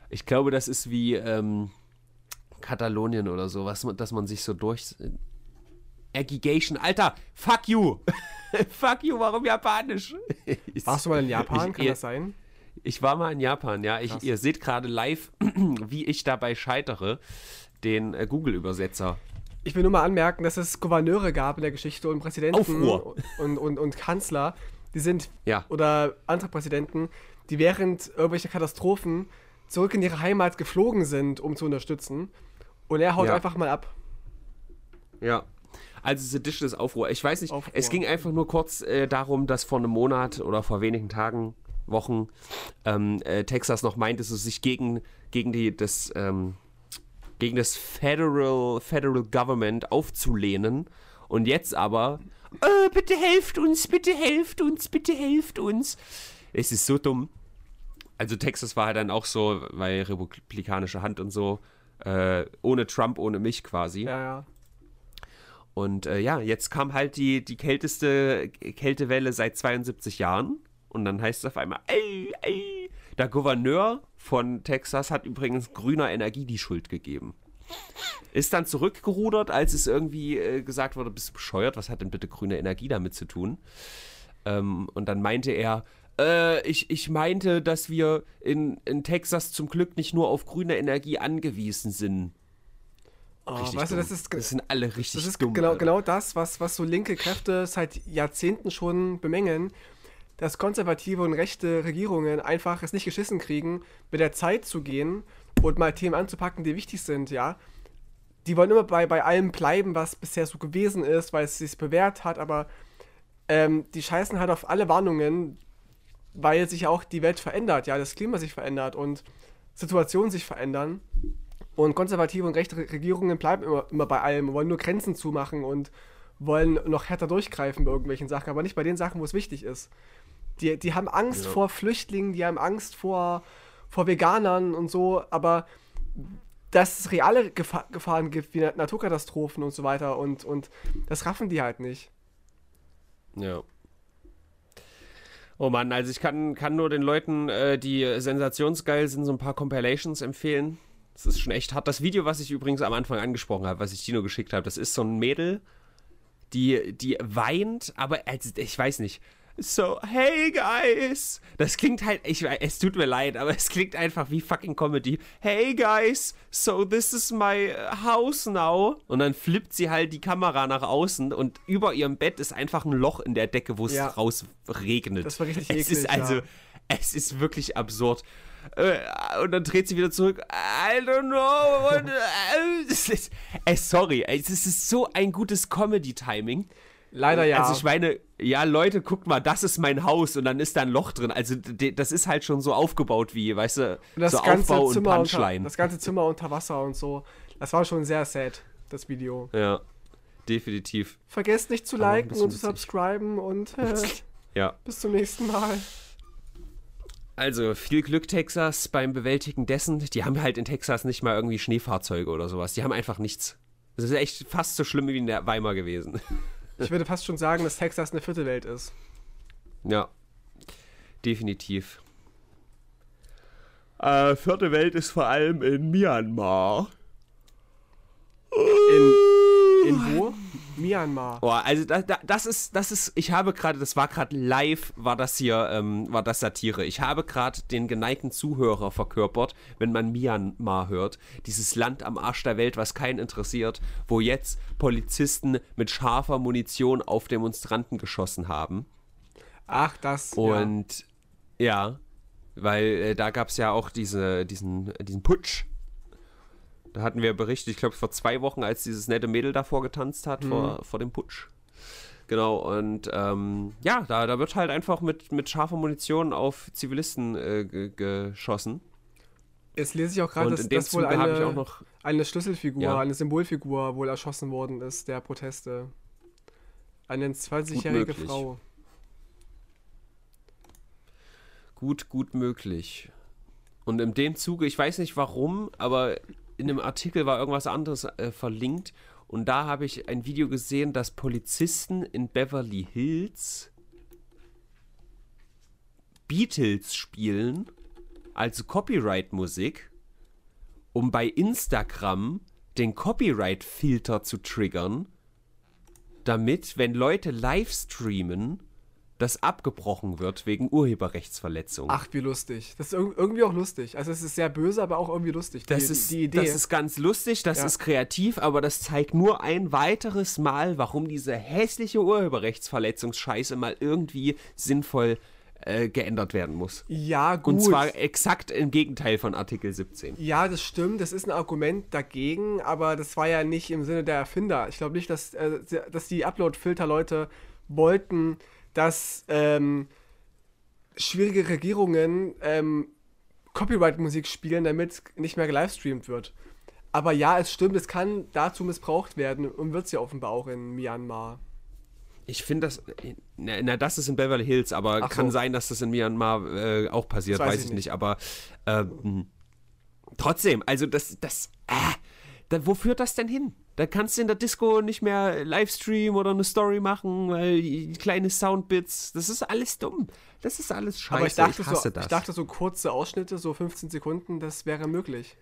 Ich glaube, das ist wie ähm, Katalonien oder so, was, dass man sich so durch. Aggigation, Alter, fuck you! fuck you, warum Japanisch? Warst du mal in Japan? Kann ich, das sein? Ich war mal in Japan, ja. Ich, ihr seht gerade live, wie ich dabei scheitere, den äh, Google-Übersetzer. Ich will nur mal anmerken, dass es Gouverneure gab in der Geschichte und Präsidenten Aufruhr. Und, und, und Kanzler, die sind, ja. oder andere Präsidenten, die während irgendwelcher Katastrophen zurück in ihre Heimat geflogen sind, um zu unterstützen. Und er haut ja. einfach mal ab. Ja. Also Sedition ist Aufruhr. Ich weiß nicht, Aufruhr. es ging einfach nur kurz äh, darum, dass vor einem Monat oder vor wenigen Tagen Wochen ähm, äh, Texas noch meinte, so sich gegen, gegen die, das, ähm, gegen das Federal, Federal Government aufzulehnen. Und jetzt aber, oh, bitte helft uns, bitte helft uns, bitte helft uns. Es ist so dumm. Also Texas war halt dann auch so, weil republikanische Hand und so, äh, ohne Trump, ohne mich quasi. Ja, ja. Und äh, ja, jetzt kam halt die, die kälteste Kältewelle seit 72 Jahren. Und dann heißt es auf einmal, ey, ey. Der Gouverneur von Texas hat übrigens grüner Energie die Schuld gegeben. Ist dann zurückgerudert, als es irgendwie äh, gesagt wurde, bist du bescheuert, was hat denn bitte grüne Energie damit zu tun? Ähm, und dann meinte er, äh, ich, ich meinte, dass wir in, in Texas zum Glück nicht nur auf grüne Energie angewiesen sind. Oh, weißt du, das ist, das sind alle richtig das ist dumm. genau, Alter. genau das, was, was so linke Kräfte seit Jahrzehnten schon bemängeln, dass konservative und rechte Regierungen einfach es nicht geschissen kriegen, mit der Zeit zu gehen und mal Themen anzupacken, die wichtig sind, ja. Die wollen immer bei, bei allem bleiben, was bisher so gewesen ist, weil es sich bewährt hat, aber ähm, die scheißen halt auf alle Warnungen, weil sich auch die Welt verändert, ja, das Klima sich verändert und Situationen sich verändern. Und konservative und rechte Regierungen bleiben immer, immer bei allem, wollen nur Grenzen zumachen und wollen noch härter durchgreifen bei irgendwelchen Sachen, aber nicht bei den Sachen, wo es wichtig ist. Die, die haben Angst Ja. vor Flüchtlingen, die haben Angst vor, vor Veganern und so, aber dass es reale Gefa Gefahren gibt, wie Naturkatastrophen und so weiter und, und das raffen die halt nicht. Ja. Oh Mann, also ich kann, kann nur den Leuten, äh, die sensationsgeil sind, so ein paar Compilations empfehlen. Das ist schon echt hart. Das Video, was ich übrigens am Anfang angesprochen habe, was ich Tino geschickt habe, das ist so ein Mädel, die, die weint, aber also, ich weiß nicht. So, hey guys. Das klingt halt, ich, es tut mir leid, aber es klingt einfach wie fucking Comedy. Hey guys, so this is my uh, house now. Und dann flippt sie halt die Kamera nach außen und über ihrem Bett ist einfach ein Loch in der Decke, wo es Ja. raus regnet. Das war richtig es eklig, ist also, ja. es ist wirklich absurd. Äh, Und dann dreht sie wieder zurück. I don't know. what- äh, es ist, äh, sorry, es ist so ein gutes Comedy-Timing. Leider ja. Also ich meine, ja, Leute, guckt mal, das ist mein Haus und dann ist da ein Loch drin. Also das ist halt schon so aufgebaut wie, weißt du, Und das so ganze Aufbau und Zimmer unter, Punchline. das ganze Zimmer unter Wasser und so. Das war schon sehr sad, das Video. Ja, definitiv. Vergesst nicht zu liken und zu subscriben und äh, Ja. bis zum nächsten Mal. Also viel Glück, Texas, beim Bewältigen dessen. Die haben halt in Texas nicht mal irgendwie Schneefahrzeuge oder sowas. Die haben einfach nichts. Das ist echt fast so schlimm wie in der Weimar gewesen. Ich würde fast schon sagen, dass Texas eine vierte Welt ist. Ja, definitiv. Äh, vierte Welt ist vor allem in Myanmar. In, in wo? Myanmar. Oh, also da, da, das ist, das ist, ich habe gerade, das war gerade live, war das hier, ähm, war das Satire. Ich habe gerade den geneigten Zuhörer verkörpert, wenn man Myanmar hört. Dieses Land am Arsch der Welt, was keinen interessiert, wo jetzt Polizisten mit scharfer Munition auf Demonstranten geschossen haben. Ach, das. Und ja, weil äh, da gab es ja auch diese, diesen, diesen Putsch. Da hatten wir berichtet, ich glaube vor zwei Wochen, als dieses nette Mädel davor getanzt hat, vor, vor dem Putsch. Genau, und ähm, ja, da, da wird halt einfach mit, mit scharfer Munition auf Zivilisten äh, ge- geschossen. Jetzt lese ich auch gerade, dass, dass wohl Zuge eine, noch. eine Schlüsselfigur, Ja. eine Symbolfigur wohl erschossen worden ist, der Proteste. Eine 20-jährige möglich. Frau. Gut, gut möglich. Und in dem Zuge, ich weiß nicht warum, aber in dem Artikel war irgendwas anderes äh, verlinkt. Und da habe ich ein Video gesehen, dass Polizisten in Beverly Hills Beatles spielen, also Copyright-Musik, um bei Instagram den Copyright-Filter zu triggern, damit, wenn Leute live streamen, das abgebrochen wird wegen Urheberrechtsverletzung. Ach, wie lustig. Das ist irg- irgendwie auch lustig. Also es ist sehr böse, aber auch irgendwie lustig. Das, die, ist, die Idee. das ist ganz lustig, das Ja. ist kreativ, aber das zeigt nur ein weiteres Mal, warum diese hässliche Urheberrechtsverletzungsscheiße mal irgendwie sinnvoll äh, geändert werden muss. ja, gut. Und zwar exakt im Gegenteil von Artikel 17. Ja, das stimmt, das ist ein Argument dagegen, aber das war ja nicht im Sinne der Erfinder. Ich glaube nicht, dass, äh, dass die Upload-Filter-Leute wollten, dass ähm, schwierige Regierungen ähm, Copyright-Musik spielen, damit nicht mehr gelivestreamt wird. Aber ja, es stimmt, es kann dazu missbraucht werden und wird es ja offenbar auch in Myanmar. Ich finde das, na, na, das ist in Beverly Hills, aber Ach kann so. sein, dass das in Myanmar äh, auch passiert, weiß weiß, ich ich nicht. Aber ähm, trotzdem, also das, das, äh, da, wo führt das denn hin? Da kannst du in der Disco nicht mehr Livestream oder eine Story machen, weil kleine Soundbits, das ist alles dumm. Das ist alles scheiße. Aber ich dachte, hasse so, das. ich dachte, so kurze Ausschnitte, so 15 Sekunden, das wäre möglich.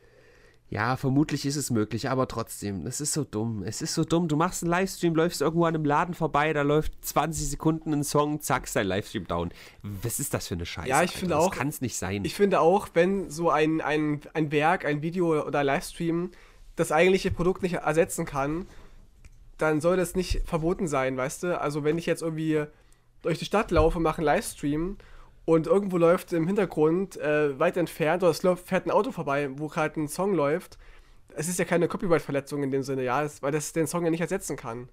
Ja, vermutlich ist es möglich, aber trotzdem, es ist so dumm. Es ist so dumm. Du machst einen Livestream, läufst irgendwo an einem Laden vorbei, da läuft 20 Sekunden ein Song, zack, ist dein Livestream down. Was ist das für eine Scheiße? Ja, ich Alter? finde das auch- kann es nicht sein. Ich finde auch, wenn so ein, ein, ein Werk, ein Video oder Livestream das eigentliche Produkt nicht ersetzen kann, dann soll das nicht verboten sein, weißt du? Also wenn ich jetzt irgendwie durch die Stadt laufe, mache einen Livestream und irgendwo läuft im Hintergrund äh, weit entfernt oder es fährt ein Auto vorbei, wo gerade ein Song läuft, es ist ja keine Copyright-Verletzung in dem Sinne, ja, das, weil das den Song ja nicht ersetzen kann.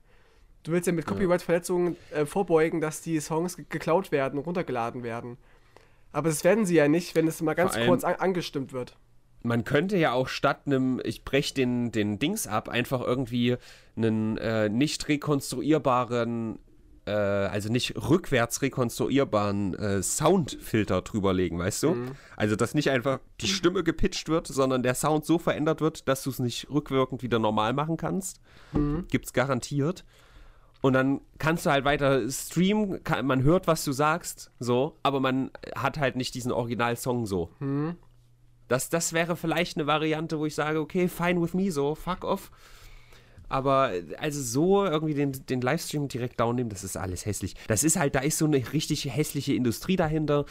Du willst ja mit Copyright-Verletzungen äh, vorbeugen, dass die Songs ge geklaut werden und runtergeladen werden. Aber das werden sie ja nicht, wenn es mal ganz kurz an angestimmt wird. Man könnte ja auch statt einem, ich brech den, den Dings ab, einfach irgendwie einen äh, nicht rekonstruierbaren, äh, also nicht rückwärts rekonstruierbaren äh, Soundfilter drüberlegen, weißt du? Also, dass nicht einfach die Stimme gepitcht wird, sondern der Sound so verändert wird, dass du es nicht rückwirkend wieder normal machen kannst. Gibt's garantiert. Und dann kannst du halt weiter streamen, kann, man hört, was du sagst, so, aber man hat halt nicht diesen Original-Song so. Das, das wäre vielleicht eine Variante, wo ich sage, okay, fine with me, so, fuck off. Aber also so irgendwie den, den Livestream direkt downnehmen, das ist alles hässlich. Das ist halt, da ist so eine richtig hässliche Industrie dahinter.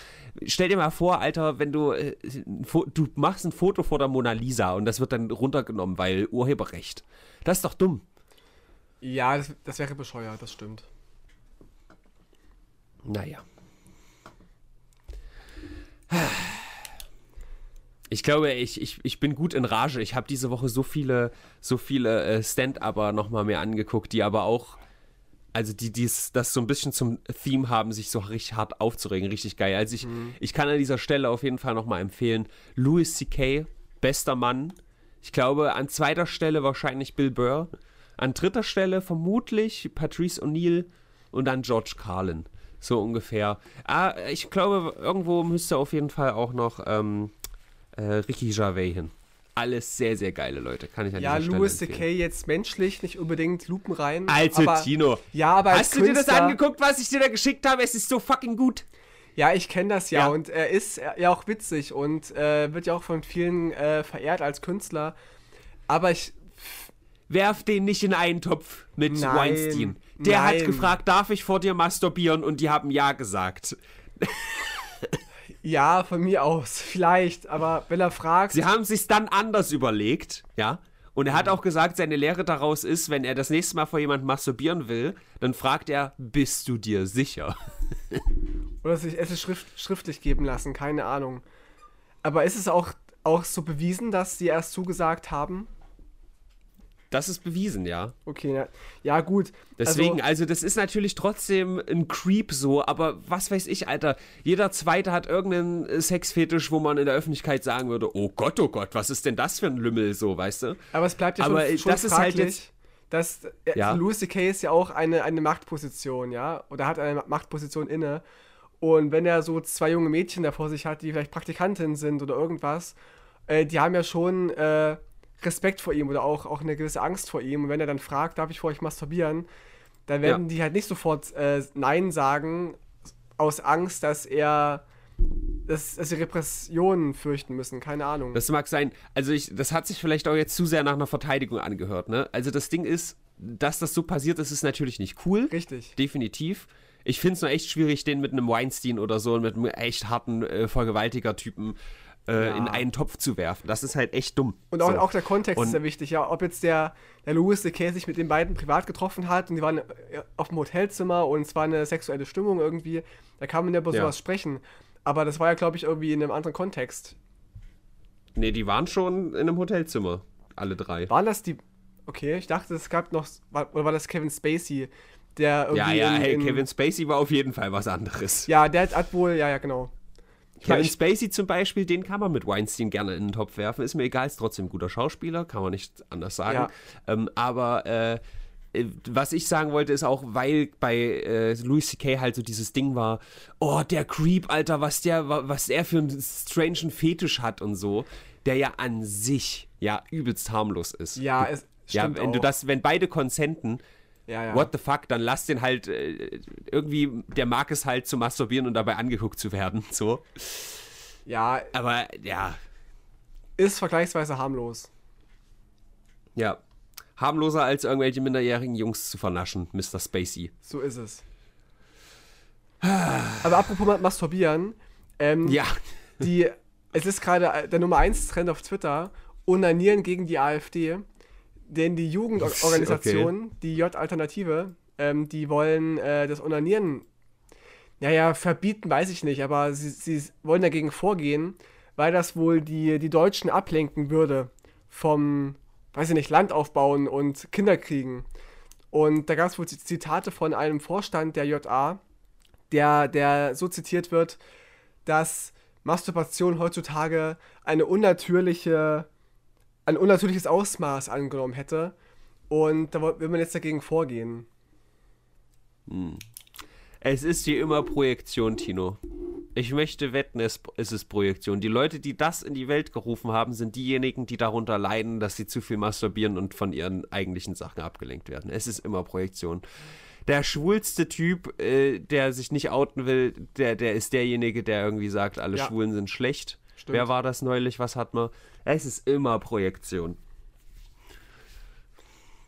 Stell dir mal vor, Alter, wenn du, äh, du machst ein Foto vor der Mona Lisa und das wird dann runtergenommen, weil Urheberrecht. Das ist doch dumm. Ja, das, das wäre bescheuert, das stimmt. Naja. Ich glaube, ich, ich, ich bin gut in Rage. Ich habe diese Woche so viele, so viele äh, Stand-Upper nochmal mir angeguckt, die aber auch, also die dies, das so ein bisschen zum Theme haben, sich so richtig hart aufzuregen. Richtig geil. Also ich, ich kann an dieser Stelle auf jeden Fall nochmal empfehlen. Louis C.K., bester Mann. Ich glaube, an zweiter Stelle wahrscheinlich Bill Burr. An dritter Stelle vermutlich Patrice O'Neill und dann George Carlin. So ungefähr. Ah, ich glaube, irgendwo müsste auf jeden Fall auch noch ähm, äh, Ricky Gervais hin. Alles sehr, sehr geile Leute. Kann ich an Ja, Louis. C.K. jetzt menschlich, nicht unbedingt lupenrein. Also, aber, Tino. Ja, aber Hast du dir das Künstler- angeguckt, was ich dir da geschickt habe? Es ist so fucking gut. Ja, ich kenne das ja, Ja. und er ist ja auch witzig und äh, wird ja auch von vielen äh, verehrt als Künstler. Aber ich, Werf den nicht in einen Topf mit Nein, Weinstein. Der nein. hat gefragt, darf ich vor dir masturbieren? Und die haben ja gesagt. Ja, von mir aus, vielleicht, aber wenn er fragt, Sie haben sich dann anders überlegt, ja. Und er hat auch gesagt, seine Lehre daraus ist, wenn er das nächste Mal vor jemandem masturbieren will, dann fragt er, bist du dir sicher? oder sich es schrift, schriftlich geben lassen, keine Ahnung. Aber ist es auch, auch so bewiesen, dass sie erst zugesagt haben? Das ist bewiesen, ja. Okay, ja, ja gut. Deswegen, also, also, das ist natürlich trotzdem ein Creep so, aber was weiß ich, Alter. Jeder Zweite hat irgendeinen äh, Sexfetisch, wo man in der Öffentlichkeit sagen würde, oh Gott, oh Gott, was ist denn das für ein Lümmel so, weißt du? aber es bleibt ja aber, schon, äh, schon das ist halt fraglich, jetzt- dass äh, Ja. Louis C.K. ist ja auch eine, eine Machtposition, ja, oder hat eine Machtposition inne. Und wenn er so zwei junge Mädchen da vor sich hat, die vielleicht Praktikantinnen sind oder irgendwas, äh, die haben ja schon äh, Respekt vor ihm oder auch, auch eine gewisse Angst vor ihm. Und wenn er dann fragt, darf ich vor euch masturbieren, dann werden die halt nicht sofort äh, Nein sagen, aus Angst, dass er, dass, dass sie Repressionen fürchten müssen. Keine Ahnung. Das mag sein. Also ich, das hat sich vielleicht auch jetzt zu sehr nach einer Verteidigung angehört, ne? Also das Ding ist, dass das so passiert ist, ist natürlich nicht cool. Richtig. Definitiv. Ich finde es nur echt schwierig, den mit einem Weinstein oder so, mit einem echt harten äh, Vergewaltiger-Typen äh, Ja. in einen Topf zu werfen. Das ist halt echt dumm. Und auch, so. auch der Kontext Und- ist sehr wichtig, ja. Ob jetzt der, der Louis C.K. sich mit den beiden privat getroffen hat und die waren äh, auf dem Hotelzimmer und es war eine sexuelle Stimmung irgendwie, da kann man ja über Ja. sowas sprechen. Aber das war ja, glaube ich, irgendwie in einem anderen Kontext. Nee, die waren schon in einem Hotelzimmer. Alle drei. Waren das die. Okay, ich dachte, es gab noch. War, oder war das Kevin Spacey, der irgendwie. Ja, ja, in, hey, in, Kevin Spacey war auf jeden Fall was anderes. Ja, der hat wohl. Ja, ja, genau. Kevin Spacey zum Beispiel, den kann man mit Weinstein gerne in den Topf werfen. Ist mir egal, ist trotzdem ein guter Schauspieler, kann man nicht anders sagen. Ja. Ähm, aber äh, äh, was ich sagen wollte, ist auch, weil bei äh, Louis C.K. halt so dieses Ding war, oh, der Creep, Alter, was der, was er für einen strangen Fetisch hat und so, der ja an sich ja übelst harmlos ist. Ja, es ja, wenn auch. du das, wenn beide konsenten, ja, ja. what the fuck, dann lass den halt äh, irgendwie, der mag es halt zu masturbieren und dabei angeguckt zu werden, so. Ja. Aber ja. Ist vergleichsweise harmlos. Ja, harmloser als irgendwelche minderjährigen Jungs zu vernaschen, Mr. Spacey. So ist es. Aber apropos Masturbieren, ähm, ja. die, es ist gerade der Nummer 1 Trend auf Twitter, Unanieren gegen die AfD, denn die Jugendorganisation, okay. die J-Alternative, ähm, die wollen äh, das Unanieren, naja, verbieten, weiß ich nicht, aber sie, sie wollen dagegen vorgehen, weil das wohl die, die Deutschen ablenken würde vom, weiß ich nicht, Land aufbauen und Kinder kriegen. Und da gab es wohl Zitate von einem Vorstand der JA, der, der so zitiert wird, dass Masturbation heutzutage eine unnatürliche, ein unnatürliches Ausmaß angenommen hätte. Und da will man jetzt dagegen vorgehen. Hm. Es ist wie immer Projektion, Tino. Ich möchte wetten, es, es ist Projektion. Die Leute, die das in die Welt gerufen haben, sind diejenigen, die darunter leiden, dass sie zu viel masturbieren und von ihren eigentlichen Sachen abgelenkt werden. Es ist immer Projektion. Der schwulste Typ, äh, der sich nicht outen will, der, der ist derjenige, der irgendwie sagt, alle ja. Schwulen sind schlecht. Stimmt. Wer war das neulich? Was hat man? Es ist immer Projektion.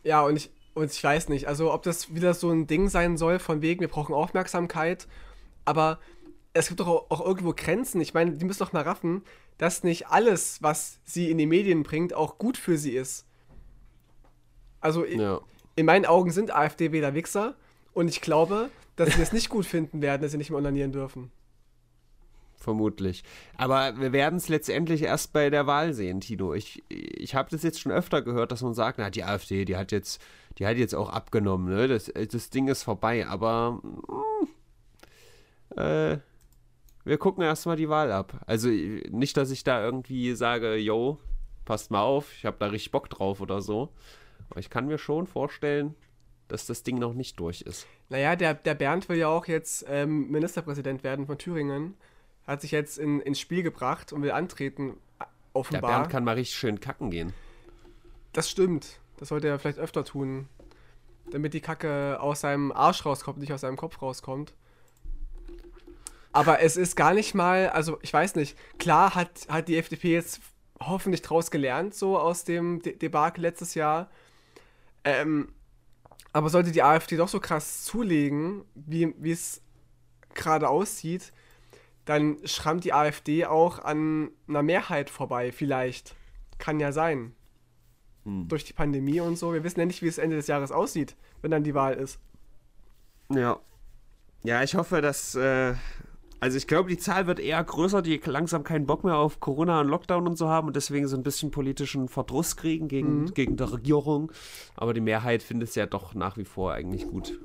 Ja, und ich, und ich weiß nicht, also ob das wieder so ein Ding sein soll, von wegen, wir brauchen Aufmerksamkeit, aber es gibt doch auch, irgendwo Grenzen. Ich meine, die müssen doch mal raffen, dass nicht alles, was sie in die Medien bringt, auch gut für sie ist. Also ja. in meinen Augen sind AfD-Wähler Wichser und ich glaube, dass sie es nicht gut finden werden, dass sie nicht mehr onanieren dürfen. Vermutlich. Aber wir werden es letztendlich erst bei der Wahl sehen, Tino. Ich, ich habe das jetzt schon öfter gehört, dass man sagt, na, die AfD, die hat jetzt, die hat jetzt auch abgenommen, ne? Das, das Ding ist vorbei, aber mh, äh, wir gucken erstmal die Wahl ab. Also nicht, dass ich da irgendwie sage, yo, passt mal auf, ich habe da richtig Bock drauf oder so. Aber ich kann mir schon vorstellen, dass das Ding noch nicht durch ist. Naja, der, der Bernd will ja auch jetzt ähm, Ministerpräsident werden von Thüringen. Hat sich jetzt in, ins Spiel gebracht und will antreten, offenbar. Der Bernd kann mal richtig schön kacken gehen. Das stimmt. Das sollte er vielleicht öfter tun. Damit die Kacke aus seinem Arsch rauskommt, nicht aus seinem Kopf rauskommt. Aber es ist gar nicht mal, also ich weiß nicht, klar hat, hat die FDP jetzt hoffentlich draus gelernt, so aus dem De Debakel letztes Jahr. Ähm, aber sollte die AfD doch so krass zulegen, wie es gerade aussieht, dann schrammt die AfD auch an einer Mehrheit vorbei, vielleicht. Kann ja sein. Hm. Durch die Pandemie und so. Wir wissen ja nicht, wie es Ende des Jahres aussieht, wenn dann die Wahl ist. Ja. Ja, ich hoffe, dass, äh, also ich glaube, die Zahl wird eher größer, die langsam keinen Bock mehr auf Corona und Lockdown und so haben und deswegen so ein bisschen politischen Verdruss kriegen gegen, mhm. gegen die Regierung. Aber die Mehrheit findet es ja doch nach wie vor eigentlich gut,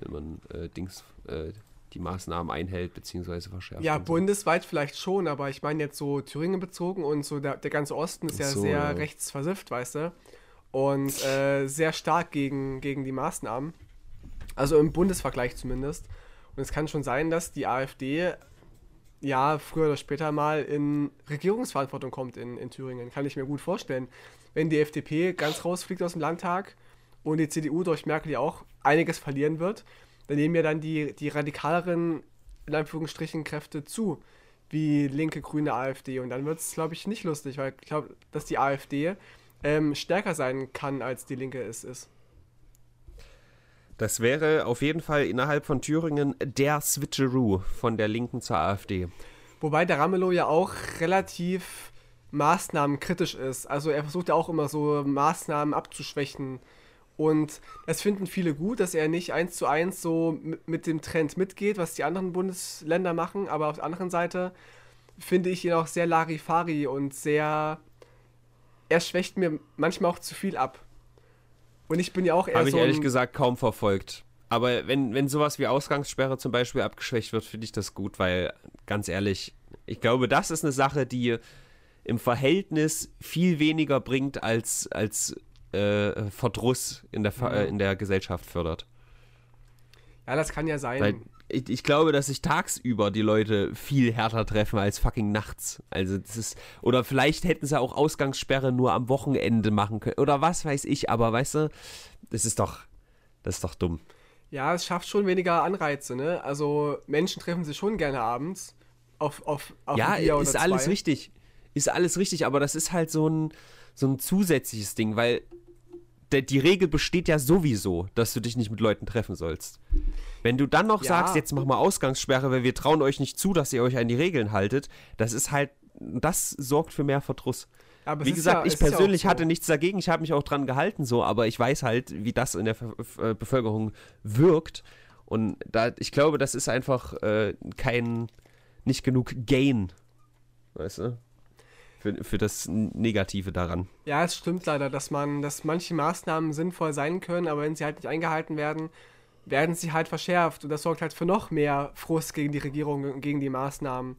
wenn man äh, Dings, äh, die Maßnahmen einhält bzw. verschärft. Ja, bundesweit so. vielleicht schon, aber ich meine jetzt so Thüringen bezogen und so der, der ganze Osten ist ja so, sehr ja. rechtsversifft, weißt du? Und äh, sehr stark gegen, gegen die Maßnahmen. Also im Bundesvergleich zumindest. Und es kann schon sein, dass die AfD ja früher oder später mal in Regierungsverantwortung kommt in, in Thüringen. Kann ich mir gut vorstellen. Wenn die FDP ganz rausfliegt aus dem Landtag und die CDU durch Merkel ja auch einiges verlieren wird, dann nehmen ja dann die, die radikaleren, in Anführungsstrichen, Kräfte zu, wie linke, grüne AfD. Und dann wird es, glaube ich, nicht lustig, weil ich glaube, dass die AfD ähm, stärker sein kann, als die Linke es ist. Das wäre auf jeden Fall innerhalb von Thüringen der Switcheroo von der Linken zur AfD. Wobei der Ramelow ja auch relativ maßnahmenkritisch ist. Also er versucht ja auch immer so Maßnahmen abzuschwächen. Und das finden viele gut, dass er nicht eins zu eins so mit dem Trend mitgeht, was die anderen Bundesländer machen. Aber auf der anderen Seite finde ich ihn auch sehr Larifari und sehr. Er schwächt mir manchmal auch zu viel ab. Und ich bin ja auch eher Habe ich ehrlich gesagt kaum verfolgt. Aber wenn, wenn sowas wie Ausgangssperre zum Beispiel abgeschwächt wird, finde ich das gut, weil ganz ehrlich, Ich glaube, das ist eine Sache, die im Verhältnis viel weniger bringt, als, als äh, Verdruss in der, äh, in der Gesellschaft fördert. Ja, das kann ja sein. Weil ich, ich, glaube, dass sich tagsüber die Leute viel härter treffen als fucking nachts. Also das ist. Oder vielleicht hätten sie auch Ausgangssperre nur am Wochenende machen können. Oder was weiß ich, aber weißt du, das ist doch. Das ist doch dumm. Ja, es schafft schon weniger Anreize, ne? Also Menschen treffen sich schon gerne abends. Auf, auf, auf ja, ist alles richtig. Ist alles richtig, aber das ist halt so ein, so ein zusätzliches Ding, weil die Regel besteht ja sowieso, dass du dich nicht mit Leuten treffen sollst. Wenn du dann noch ja. sagst, jetzt mach mal Ausgangssperre, weil wir trauen euch nicht zu, dass ihr euch an die Regeln haltet, das ist halt, das sorgt für mehr Verdruss. Aber wie gesagt, ja, ich persönlich ja so. hatte nichts dagegen, ich habe mich auch dran gehalten, so, aber ich weiß halt, wie das in der äh, Bevölkerung wirkt. Und da, ich glaube, das ist einfach äh, kein, nicht genug Gain. Weißt du? Für, für das Negative daran. Ja, es stimmt leider, dass man, dass manche Maßnahmen sinnvoll sein können, aber wenn sie halt nicht eingehalten werden, werden sie halt verschärft und das sorgt halt für noch mehr Frust gegen die Regierung und gegen die Maßnahmen.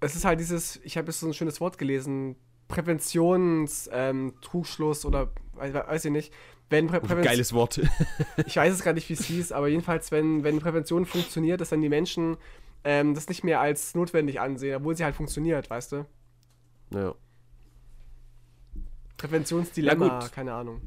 Es ist halt dieses, ich habe jetzt so ein schönes Wort gelesen, Präventionstrugschluss ähm, oder weiß ich nicht. Wenn Prä Geiles Wort. ich weiß es gar nicht, wie es hieß, aber jedenfalls, wenn, wenn Prävention funktioniert, dass dann die Menschen ähm, das nicht mehr als notwendig ansehen, obwohl sie halt funktioniert, weißt du? Ja. Präventionsdilemma, keine Ahnung.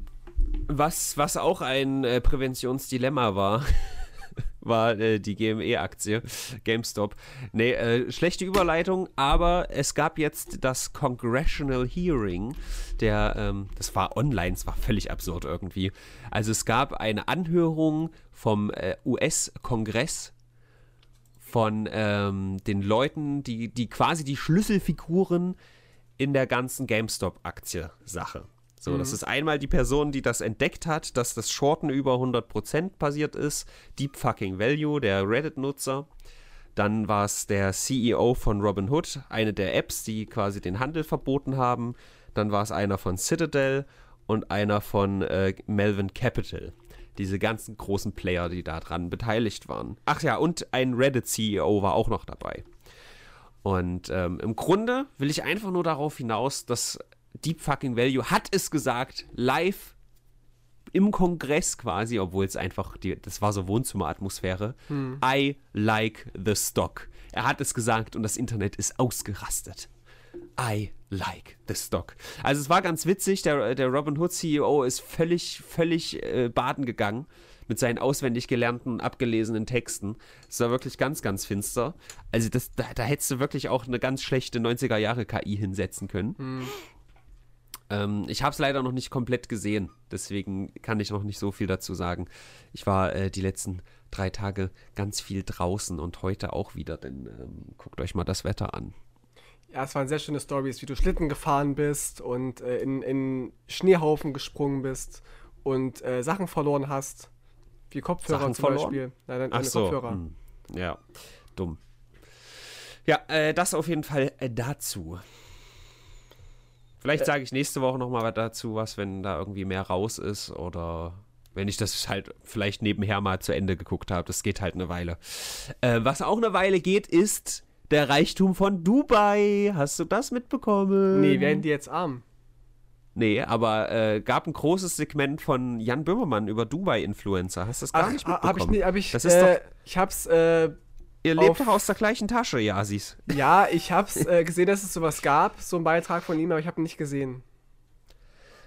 Was, was auch ein äh, Präventionsdilemma war, war äh, die GME-Aktie, GameStop. Nee, äh, schlechte Überleitung, aber es gab jetzt das Congressional Hearing, der, ähm, das war online, es war völlig absurd irgendwie. Also es gab eine Anhörung vom äh, US-Kongress von ähm, den Leuten, die, die quasi die Schlüsselfiguren in der ganzen GameStop-Aktie-Sache. So, mhm. das ist einmal die Person, die das entdeckt hat, dass das Shorten über 100% passiert ist. Deep Fucking Value, der Reddit-Nutzer. Dann war es der CEO von Robinhood, eine der Apps, die quasi den Handel verboten haben. Dann war es einer von Citadel und einer von äh, Melvin Capital. Diese ganzen großen Player, die daran beteiligt waren. Ach ja, und ein Reddit-CEO war auch noch dabei. Und ähm, im Grunde will ich einfach nur darauf hinaus, dass Deep Fucking Value hat es gesagt, live im Kongress quasi, obwohl es einfach, die, das war so Wohnzimmeratmosphäre. Hm. I like the stock. Er hat es gesagt und das Internet ist ausgerastet. I like the stock. Also es war ganz witzig, der, der Robin Hood CEO ist völlig, völlig äh, baden gegangen mit seinen auswendig gelernten und abgelesenen Texten. Das war wirklich ganz, ganz finster. Also das, da, da hättest du wirklich auch eine ganz schlechte 90er Jahre KI hinsetzen können. Mhm. Ähm, ich habe es leider noch nicht komplett gesehen, deswegen kann ich noch nicht so viel dazu sagen. Ich war äh, die letzten drei Tage ganz viel draußen und heute auch wieder, denn ähm, guckt euch mal das Wetter an. Ja, es waren sehr schöne Stories, wie du Schlitten gefahren bist und äh, in, in Schneehaufen gesprungen bist und äh, Sachen verloren hast. Wie Kopfhörer Sachen zum verloren? Beispiel. Nein, deine Ach so. Kopfhörer. Hm. Ja, dumm. Ja, äh, das auf jeden Fall äh, dazu. Vielleicht äh. sage ich nächste Woche nochmal was dazu, was, wenn da irgendwie mehr raus ist oder wenn ich das halt vielleicht nebenher mal zu Ende geguckt habe. Das geht halt eine Weile. Äh, was auch eine Weile geht, ist der Reichtum von Dubai. Hast du das mitbekommen? Nee, werden die jetzt arm? Nee, aber äh, gab ein großes Segment von Jan Böhmermann über Dubai-Influencer. Hast du das gar Ach, nicht mitbekommen? Hab ich nicht, hab ich, das ist äh, doch, ich hab's, äh, Ihr lebt doch aus der gleichen Tasche, Yasis. Ja, ich hab's äh, gesehen, dass es sowas gab, so ein Beitrag von ihm, aber ich habe ihn nicht gesehen.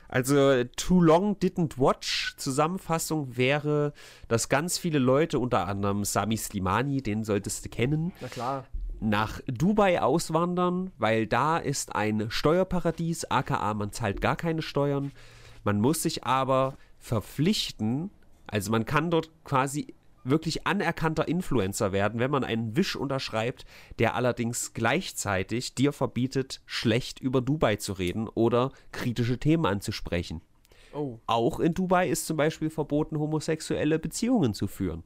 Also, Too Long Didn't Watch Zusammenfassung wäre, dass ganz viele Leute, unter anderem Sami Slimani, den solltest du kennen, Na klar nach Dubai auswandern, weil da ist ein Steuerparadies, aka man zahlt gar keine Steuern. Man muss sich aber verpflichten, also man kann dort quasi wirklich anerkannter Influencer werden, wenn man einen Wisch unterschreibt, der allerdings gleichzeitig dir verbietet, schlecht über Dubai zu reden oder kritische Themen anzusprechen. Oh. Auch in Dubai ist zum Beispiel verboten, homosexuelle Beziehungen zu führen.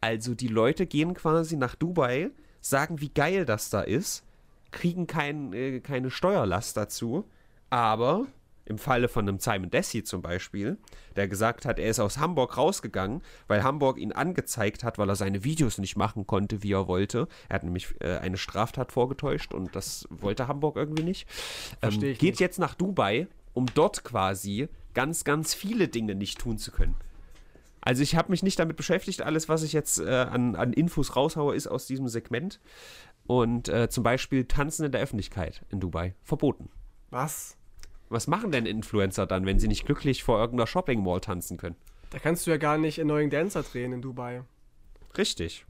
Also die Leute gehen quasi nach Dubai, sagen, wie geil das da ist, kriegen kein, äh, keine Steuerlast dazu, aber im Falle von einem Simon Desi zum Beispiel, der gesagt hat, er ist aus Hamburg rausgegangen, weil Hamburg ihn angezeigt hat, weil er seine Videos nicht machen konnte, wie er wollte. Er hat nämlich äh, eine Straftat vorgetäuscht und das wollte Hamburg irgendwie nicht. Ähm, geht nicht. jetzt nach Dubai, um dort quasi ganz, ganz viele Dinge nicht tun zu können. Also ich habe mich nicht damit beschäftigt. Alles, was ich jetzt äh, an, an Infos raushaue, ist aus diesem Segment. Und äh, zum Beispiel Tanzen in der Öffentlichkeit in Dubai. Verboten. Was? Was machen denn Influencer dann, wenn sie nicht glücklich vor irgendeiner Shopping Mall tanzen können? Da kannst du ja gar nicht Annoying Dancer drehen in Dubai. Richtig.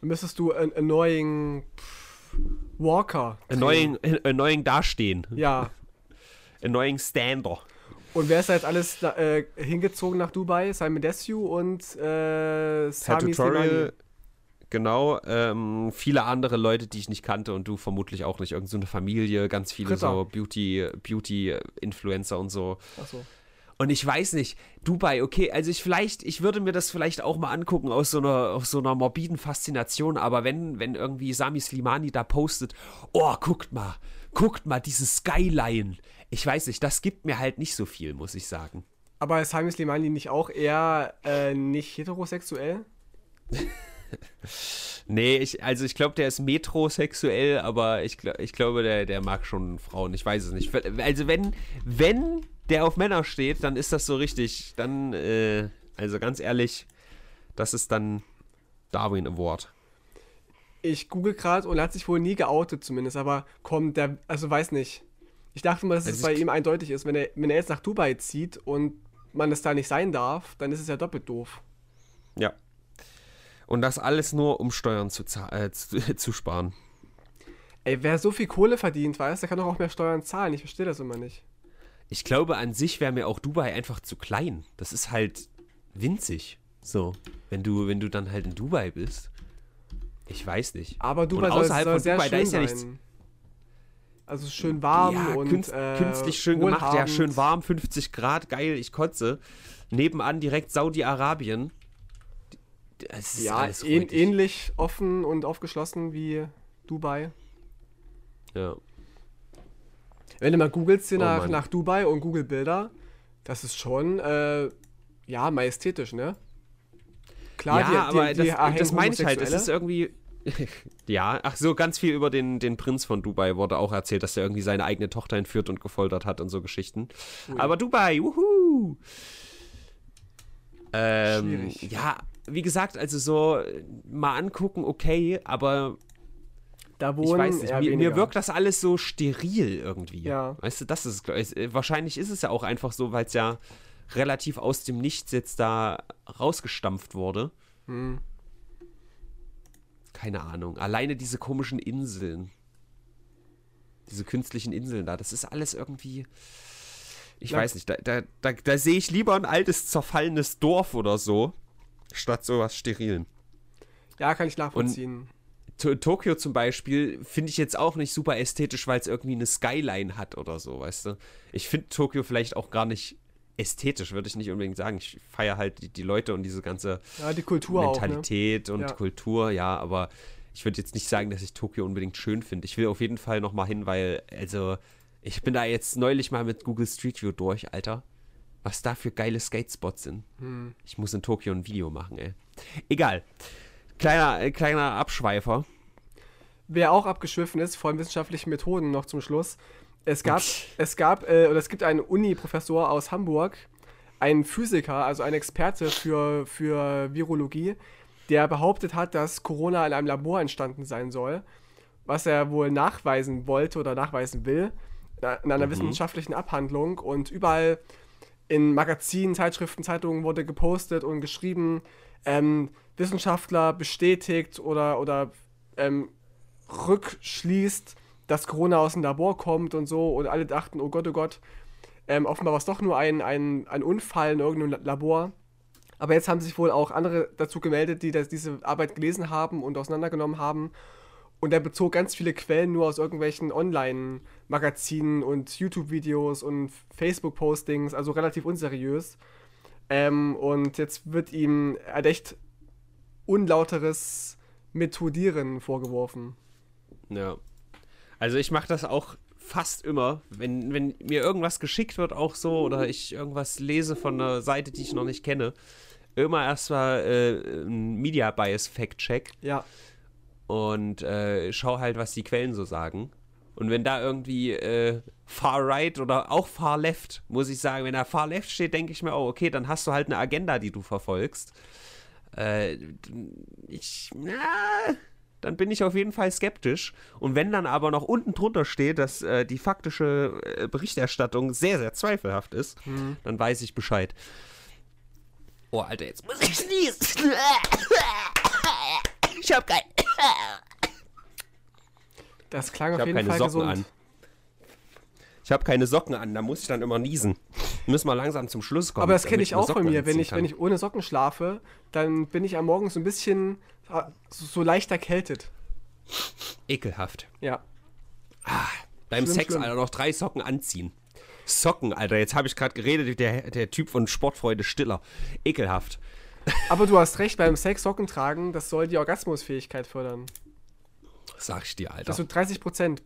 Da müsstest du an Annoying pff, Walker. drehen. Annoying, annoying dastehen. Ja. Annoying Stander. Und wer ist da jetzt alles äh, hingezogen nach Dubai? Simon Desue und äh, Sami Tutorial, Slimani. genau. Ähm, viele andere Leute, die ich nicht kannte und du vermutlich auch nicht. Irgend so eine Familie, ganz viele Dritter. so Beauty, Beauty-Influencer und so. Achso. Und ich weiß nicht, Dubai, okay, also ich vielleicht, ich würde mir das vielleicht auch mal angucken aus so einer, aus so einer morbiden Faszination, aber wenn, wenn irgendwie Sami Slimani da postet, oh, guckt mal, guckt mal, dieses Skyline. Ich weiß nicht, das gibt mir halt nicht so viel, muss ich sagen. Aber ist Sami Slimani nicht auch eher äh, nicht heterosexuell? Nee, ich, also ich glaube, der ist metrosexuell, aber ich, ich glaube, der, der mag schon Frauen. Ich weiß es nicht. Also wenn, wenn der auf Männer steht, dann ist das so richtig. Dann, äh, also ganz ehrlich, das ist dann Darwin Award. Ich google gerade und er hat sich wohl nie geoutet zumindest, aber kommt der, also weiß nicht. Ich dachte mal, dass es Also bei ich- ihm eindeutig ist. Wenn er, wenn er jetzt nach Dubai zieht und man es da nicht sein darf, dann ist es ja doppelt doof. Ja. Und das alles nur, um Steuern zu, äh, zu, zu sparen. Ey, wer so viel Kohle verdient, weiß, der kann doch auch mehr Steuern zahlen. Ich verstehe das immer nicht. Ich glaube, an sich wäre mir auch Dubai einfach zu klein. Das ist halt winzig. So, wenn du, wenn du dann halt in Dubai bist. Ich weiß nicht. Aber Dubai Und soll, außerhalb soll von sehr Dubai, da ist ja sein. Also schön warm ja, und künst, äh, künstlich schön gemacht, ja, schön warm, 50 Grad, geil, ich kotze. Nebenan direkt Saudi-Arabien. Das ist Ja, ähn, ähnlich offen und aufgeschlossen wie Dubai. Ja. Wenn du mal googelst hier Oh nach, Mann. nach Dubai und Google Bilder, das ist schon, äh, ja, majestätisch, ne? Klar, ja, die, die, aber die das, erhängen das meine ich halt, das ist irgendwie. ja, ach so, ganz viel über den, den Prinz von Dubai wurde auch erzählt, dass er irgendwie seine eigene Tochter entführt und gefoltert hat und so Geschichten. Ui. Aber Dubai, wuhu! Ähm, Schwierig. ja, wie gesagt, also so äh, mal angucken, okay, aber Da ich wohnen weiß nicht, mir, mir wirkt das alles so steril irgendwie. Ja. Weißt du, das ist, ich, äh, wahrscheinlich ist es ja auch einfach so, weil es ja relativ aus dem Nichts jetzt da rausgestampft wurde. Hm. Keine Ahnung. Alleine diese komischen Inseln. Diese künstlichen Inseln da, das ist alles irgendwie. Ich Ja. weiß nicht, da, da, da, da sehe ich lieber ein altes, zerfallenes Dorf oder so, statt sowas Sterilen. Ja, kann ich nachvollziehen. To Tokio zum Beispiel finde ich jetzt auch nicht super ästhetisch, weil es irgendwie eine Skyline hat oder so, weißt du? Ich finde Tokio vielleicht auch gar nicht ästhetisch, würde ich nicht unbedingt sagen. Ich feiere halt die, die Leute und diese ganze ja, die Kultur auch, ne? Mentalität und Ja. Kultur, ja, aber ich würde jetzt nicht sagen, dass ich Tokio unbedingt schön finde. Ich will auf jeden Fall noch mal hin, weil, also, ich bin da jetzt neulich mal mit Google Street View durch, Alter. Was da für geile Skatespots sind. Hm. Ich muss in Tokio ein Video machen, ey. Egal. Kleiner, äh, kleiner Abschweifer. Wer auch abgeschwiffen ist, von wissenschaftlichen Methoden noch zum Schluss. Es gab, es gab, äh, oder es gibt einen Uni-Professor aus Hamburg, einen Physiker, also einen Experte für, für Virologie, der behauptet hat, dass Corona in einem Labor entstanden sein soll, was er wohl nachweisen wollte oder nachweisen will, in einer wissenschaftlichen Abhandlung. Und überall in Magazinen, Zeitschriften, Zeitungen wurde gepostet und geschrieben, ähm, Wissenschaftler bestätigt oder, oder ähm, rückschließt, dass Corona aus dem Labor kommt und so. Und alle dachten, oh Gott, oh Gott. Ähm, offenbar war es doch nur ein, ein, ein Unfall in irgendeinem La- Labor. Aber jetzt haben sich wohl auch andere dazu gemeldet, die das, diese Arbeit gelesen haben und auseinandergenommen haben. Und er bezog ganz viele Quellen nur aus irgendwelchen Online-Magazinen und YouTube-Videos und Facebook-Postings, also relativ unseriös. Ähm, und jetzt wird ihm echt unlauteres Methodieren vorgeworfen. Ja. Also ich mache das auch fast immer, wenn, wenn mir irgendwas geschickt wird, auch so, oder ich irgendwas lese von einer Seite, die ich noch nicht kenne, immer erstmal äh, ein Media Bias Fact Check Ja. und äh, schau halt, was die Quellen so sagen. Und wenn da irgendwie äh, Far Right oder auch Far Left, muss ich sagen, wenn da Far Left steht, denke ich mir, oh, okay, dann hast du halt eine Agenda, die du verfolgst. Äh, ich, na, dann bin ich auf jeden Fall skeptisch. Und wenn dann aber noch unten drunter steht, dass äh, die faktische äh, Berichterstattung sehr, sehr zweifelhaft ist, dann weiß ich Bescheid. Oh, Alter, jetzt muss ich niesen. Ich hab kein. Das klang Ich auf habe jeden keine Fall Socken gesund. an. Ich habe keine Socken an, da muss ich dann immer niesen. Müssen wir langsam zum Schluss kommen. Aber das kenne ich auch von mir. Wenn ich, kann. wenn ich ohne Socken schlafe, dann bin ich am Morgen so ein bisschen so, so leicht erkältet. Ekelhaft. Ja. Beim Schlimm, Sex, schlimm. Alter, noch drei Socken anziehen. Socken, Alter, jetzt habe ich gerade geredet, der, der Typ von Sportfreude Stiller. Ekelhaft. Aber du hast recht, beim Sex Socken tragen, das soll die Orgasmusfähigkeit fördern. Sag ich dir, Alter. Das so 30 Prozent.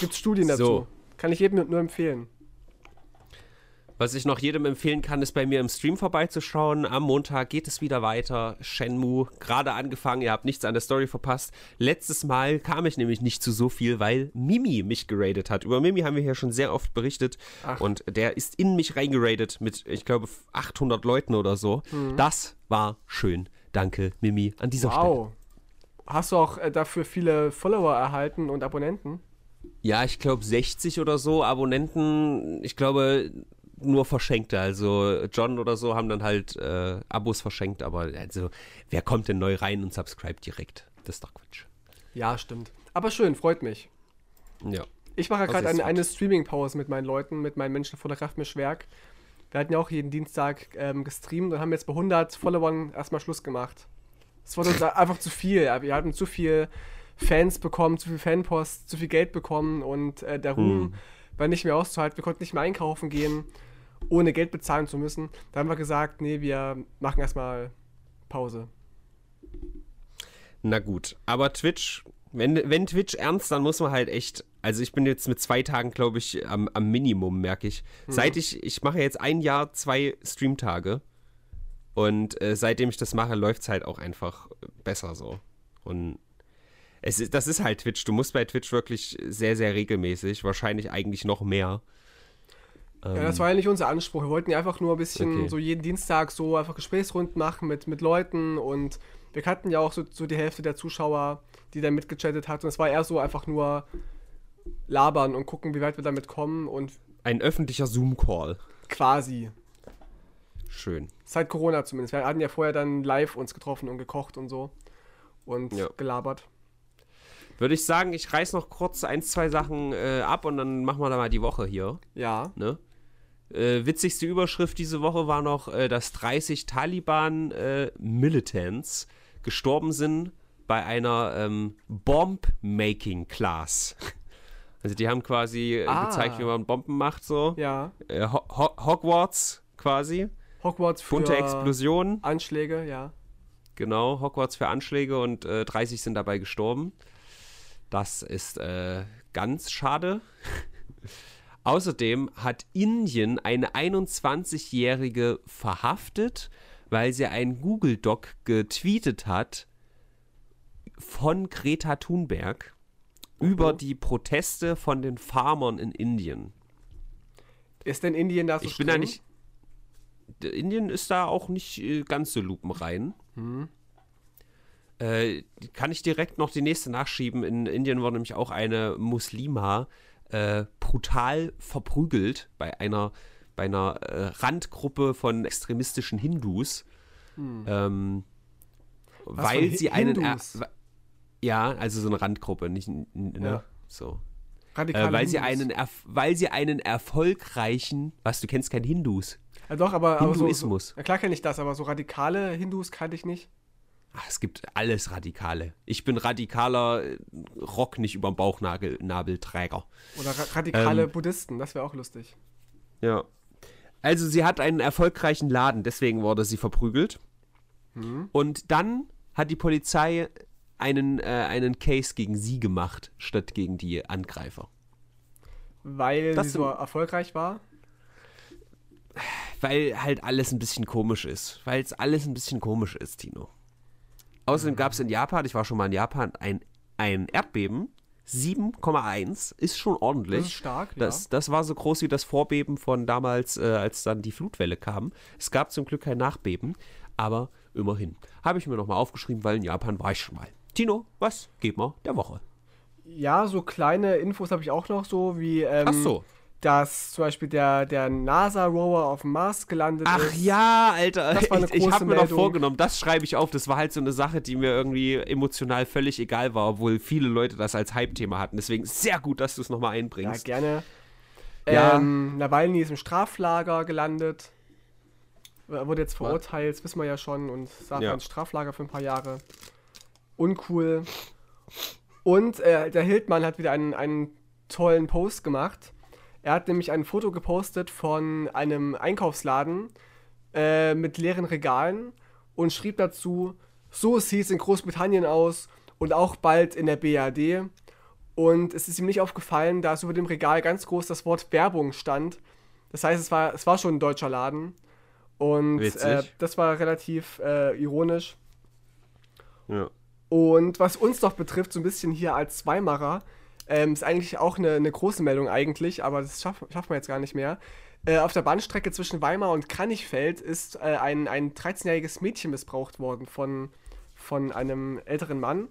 Gibt Studien dazu. So. Kann ich jedem nur empfehlen. Was ich noch jedem empfehlen kann, ist bei mir im Stream vorbeizuschauen. Am Montag geht es wieder weiter. Shenmue, gerade angefangen, ihr habt nichts an der Story verpasst. Letztes Mal kam ich nämlich nicht zu so viel, weil Mimi mich geradet hat. Über Mimi haben wir hier schon sehr oft berichtet. Ach. Und der ist in mich reingeradet mit, ich glaube, 800 Leuten oder so. Mhm. Das war schön. Danke, Mimi, an dieser Stelle. Wow. Hast du auch äh, dafür viele Follower erhalten und Abonnenten? Ja, ich glaube 60 oder so Abonnenten. Ich glaube nur Verschenkte. Also John oder so haben dann halt äh, Abos verschenkt. Aber also wer kommt denn neu rein und subscribt direkt? Das ist doch Quatsch. Ja, stimmt. Aber schön, freut mich. Ja. Ich mache ja Also gerade eine, eine Streaming-Pause mit meinen Leuten, mit meinen Menschen von der Kraftmischwerk. Wir hatten ja auch jeden Dienstag ähm, gestreamt und haben jetzt bei 100 Followern erstmal Schluss gemacht. Es wurde uns einfach zu viel. Wir hatten zu viel Fans bekommen, zu viel Fanpost, zu viel Geld bekommen und äh, der Ruhm Hm. war nicht mehr auszuhalten. Wir konnten nicht mehr einkaufen gehen, ohne Geld bezahlen zu müssen. Da haben wir gesagt, nee, wir machen erstmal Pause. Na gut. Aber Twitch, wenn, wenn Twitch ernst, dann muss man halt echt. Also ich bin jetzt mit zwei Tagen, glaube ich, am, am Minimum, merke ich. Seit ich, ich mache jetzt ein Jahr zwei Streamtage. Und äh, seitdem ich das mache, läuft es halt auch einfach besser so. Und es ist, das ist halt Twitch. Du musst bei Twitch wirklich sehr, sehr regelmäßig, wahrscheinlich eigentlich noch mehr. Ja, das war ja nicht unser Anspruch. Wir wollten ja einfach nur ein bisschen Okay. so jeden Dienstag so einfach Gesprächsrunden machen mit, mit Leuten und wir kannten ja auch so, so die Hälfte der Zuschauer, die da mitgechattet hat und es war eher so einfach nur labern und gucken, wie weit wir damit kommen und Ein öffentlicher Zoom-Call. quasi. Schön. Seit Corona zumindest. Wir hatten ja vorher dann live uns getroffen und gekocht und so und Ja. gelabert. Würde ich sagen, ich reiß noch kurz ein, zwei Sachen äh, ab und dann machen wir da mal die Woche hier. Ja. Ne? Äh, witzigste Überschrift diese Woche war noch, äh, dass 30 Taliban-Militants gestorben sind bei einer ähm, Bomb-Making-Class. Also die haben quasi äh, Ah. gezeigt, wie man Bomben macht, so. Ja. Äh, Ho Ho Hogwarts quasi. Hogwarts für Bunte Explosion. Anschläge, ja. Genau, Hogwarts für Anschläge und äh, 30 sind dabei gestorben. Das ist äh, ganz schade. Außerdem hat Indien eine 21-Jährige verhaftet, weil sie einen Google-Doc getweetet hat von Greta Thunberg über die Proteste von den Farmern in Indien. Ist denn Indien da so Ich bin da streng? nicht. D- Indien ist da auch nicht äh, ganz so lupenrein. Äh, die kann ich direkt noch die nächste nachschieben. In Indien wurde nämlich auch eine Muslima äh, brutal verprügelt bei einer, bei einer äh, Randgruppe von extremistischen Hindus. Ähm, Was weil sie einen. Er, ja, also so eine Randgruppe, nicht. Ne? Ja. So. Radikale Äh, weil, sie Hindus. einen erf- weil sie einen erfolgreichen. Was, du kennst keinen Hindus? Ja, doch, aber, aber so, so, Hinduismus. ja, klar kenne ich das, aber so radikale Hindus kannte ich nicht. Ach, es gibt alles Radikale. Ich bin radikaler Rock nicht über den Bauchnabelträger. Oder ra radikale Ähm. Buddhisten, das wäre auch lustig. Ja. Also sie hat einen erfolgreichen Laden, deswegen wurde sie verprügelt. Und dann hat die Polizei einen, äh, einen Case gegen sie gemacht, statt gegen die Angreifer. Weil Das sie so erfolgreich war. Weil halt alles ein bisschen komisch ist. Weil es alles ein bisschen komisch ist, Tino. Außerdem gab es in Japan, ich war schon mal in Japan, ein, ein Erdbeben. 7,1 ist schon ordentlich. Das ist stark, Das, das war so groß wie das Vorbeben von damals, äh, als dann die Flutwelle kam. Es gab zum Glück kein Nachbeben, aber immerhin. Habe ich mir nochmal aufgeschrieben, weil in Japan war ich schon mal. Tino, was geht mal der Woche? Ja, so kleine Infos habe ich auch noch, so wie, ähm, Ach so. Dass zum Beispiel der, der NASA-Rover auf dem Mars gelandet Ach ist. ja, Alter. Das war eine ich ich habe mir noch Meldung. vorgenommen, das schreibe ich auf. Das war halt so eine Sache, die mir irgendwie emotional völlig egal war, obwohl viele Leute das als Hype-Thema hatten. Deswegen sehr gut, dass du es nochmal Ja, einbringst. gerne. Ja. Ähm, Nawalny ist im Straflager gelandet. Er wurde jetzt verurteilt, das wissen wir ja schon, und saß Ja. ins Straflager für ein paar Jahre. Uncool. Und äh, der Hildmann hat wieder einen, einen tollen Post gemacht. Er hat nämlich ein Foto gepostet von einem Einkaufsladen äh, mit leeren Regalen und schrieb dazu, so sieht es in Großbritannien aus und auch bald in der BRD. Und es ist ihm nicht aufgefallen, dass über dem Regal ganz groß das Wort Werbung stand. Das heißt, es war, es war schon ein deutscher Laden. Und äh, das war relativ äh, ironisch. Ja. Und was uns noch betrifft, so ein bisschen hier als Weimarer, ähm, ist eigentlich auch eine, eine große Meldung eigentlich, aber das schaff, schafft man jetzt gar nicht mehr. Äh, auf der Bahnstrecke zwischen Weimar und Kranichfeld ist äh, ein, ein 13-jähriges Mädchen missbraucht worden von, von einem älteren Mann.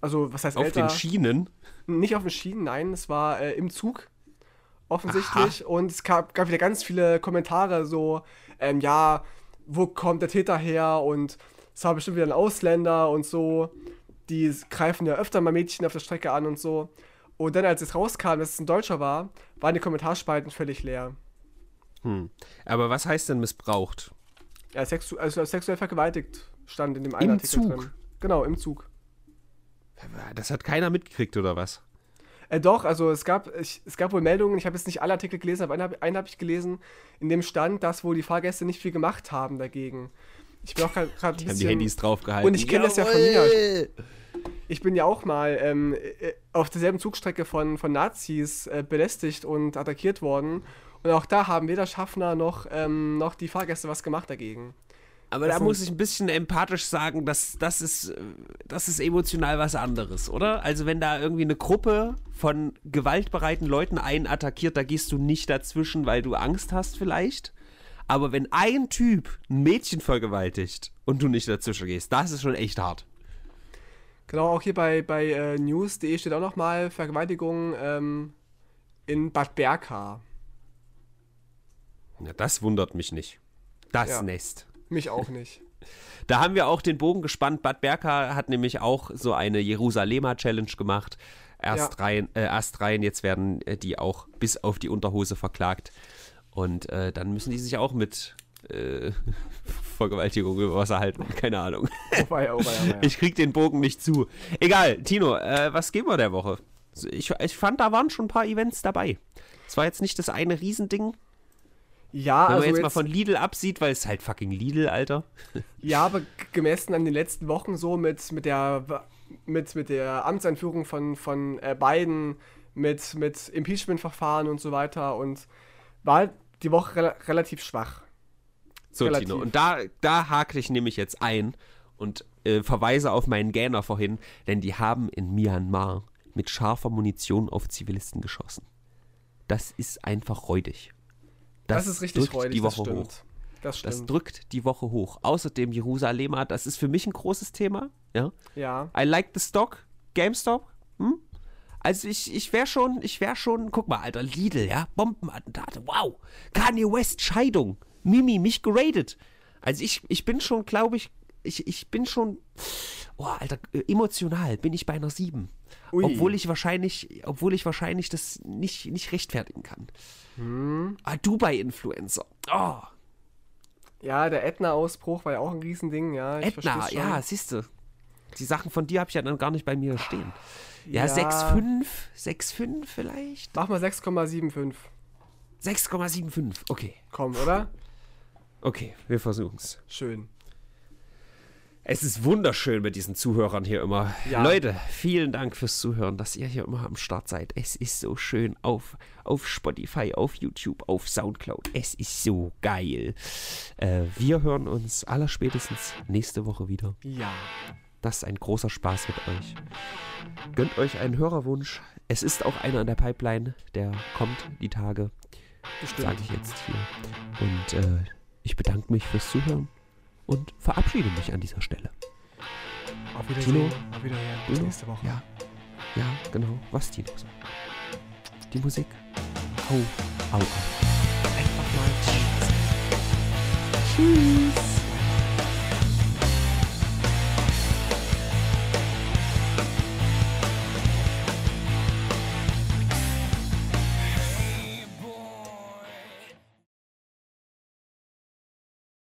Also, was heißt Auf älter? den Schienen. Nicht auf den Schienen, nein, es war äh, im Zug offensichtlich. Und es gab, gab wieder ganz viele Kommentare, so, ähm, ja, wo kommt der Täter her? Und es war bestimmt wieder ein Ausländer und so. Die greifen ja öfter mal Mädchen auf der Strecke an und so. Und dann, als es rauskam, dass es ein Deutscher war, waren die Kommentarspalten völlig leer. Hm. Aber was heißt denn missbraucht? Ja, sexu also sexuell vergewaltigt stand in dem Im einen Artikel Zug? drin. Genau, im Zug. Das hat keiner mitgekriegt, oder was? Äh, doch, also es gab, ich, es gab wohl Meldungen, ich habe jetzt nicht alle Artikel gelesen, aber einen habe hab ich gelesen, in dem stand, dass wohl die Fahrgäste nicht viel gemacht haben dagegen. Ich bin auch gerade ein Die bisschen... haben die Handys draufgehalten. Und ich kenn das ja von Jawohl! Ich bin ja auch mal ähm, äh, auf derselben Zugstrecke von, von Nazis äh, belästigt und attackiert worden. Und auch da haben weder Schaffner noch, ähm, noch die Fahrgäste was gemacht dagegen. Aber Das da sind- muss ich ein bisschen empathisch sagen, dass das ist, das ist emotional was anderes, oder? Also wenn da irgendwie eine Gruppe von gewaltbereiten Leuten einen attackiert, da gehst du nicht dazwischen, weil du Angst hast vielleicht. Aber wenn ein Typ ein Mädchen vergewaltigt und du nicht dazwischen gehst, das ist schon echt hart. Genau, auch hier bei, bei äh, news.de steht auch nochmal Vergewaltigung ähm, in Bad Berka. Ja, das wundert mich nicht. Das Ja. Nest. Mich auch nicht. Da haben wir auch den Bogen gespannt. Bad Berka hat nämlich auch so eine Jerusalemer Challenge gemacht. Erst, Ja. rein, äh, erst rein, jetzt werden äh, die auch bis auf die Unterhose verklagt. Und äh, dann müssen die sich auch mit äh, Vergewaltigung über Wasser halten. Keine Ahnung. Oh, weia, oh, weia, weia. Ich krieg den Bogen nicht zu. Egal, Tino, äh, was geben wir der Woche? Ich, ich fand, da waren schon ein paar Events dabei. Es war jetzt nicht das eine Riesending, ja, wenn also man jetzt, jetzt, mal von Lidl absieht, weil es halt fucking Lidl, Alter. ja, aber gemessen an den letzten Wochen so mit, mit, der, mit, mit der Amtseinführung von, von äh, Biden, mit, mit Impeachment-Verfahren und so weiter und war die Woche rela relativ schwach. So, Relativ. Tino. Und da, da hake ich nämlich jetzt ein und äh, verweise auf meinen Gähner vorhin, denn die haben in Myanmar mit scharfer Munition auf Zivilisten geschossen. Das ist einfach räudig. Das, ist richtig drückt freudig, die das Woche hoch. Das Das stimmt. drückt die Woche hoch. Außerdem Jerusalemer, das ist für mich ein großes Thema. Ja. ja. I like the stock. GameStop. Hm? Also ich, ich wäre schon, ich wäre schon, guck mal, Alter, Lidl, ja, Bombenattentate, wow. Kanye West, Scheidung. Mimi, mich geradet. Also ich, ich bin schon, glaube ich, ich, ich bin schon, oh, Alter, äh, emotional bin ich bei einer 7. Ui. Obwohl ich wahrscheinlich, obwohl ich wahrscheinlich das nicht, nicht rechtfertigen kann. Hm. Ah, Dubai-Influencer. Oh, Ja, der Ätna-Ausbruch war ja auch ein Riesending, ja. Schon. ja, siehst du. Die Sachen von dir habe ich ja dann gar nicht bei mir stehen. Ja, Ja. 6,5, 6,5 vielleicht? Mach mal 6,75. 6,75, okay. Komm, oder? Okay, wir versuchen's. Schön. Es ist wunderschön mit diesen Zuhörern hier immer. Ja. Leute, vielen Dank fürs Zuhören, dass ihr hier immer am Start seid. Es ist so schön auf, auf Spotify, auf YouTube, auf Soundcloud. Es ist so geil. Äh, wir hören uns allerspätestens nächste Woche wieder. Ja. Das ist ein großer Spaß mit euch. Gönnt euch einen Hörerwunsch. Es ist auch einer in der Pipeline, der kommt die Tage, Bestimmt. sage ich jetzt hier. Und äh, ich bedanke mich fürs Zuhören und verabschiede mich an dieser Stelle. Auf Wiedersehen. Tino? Auf Wiedersehen. Bis Tino? nächste Woche. Ja, ja, genau. Was, Tino? sagt. Die Musik. Au, au, au. Einfach mal. Tschüss.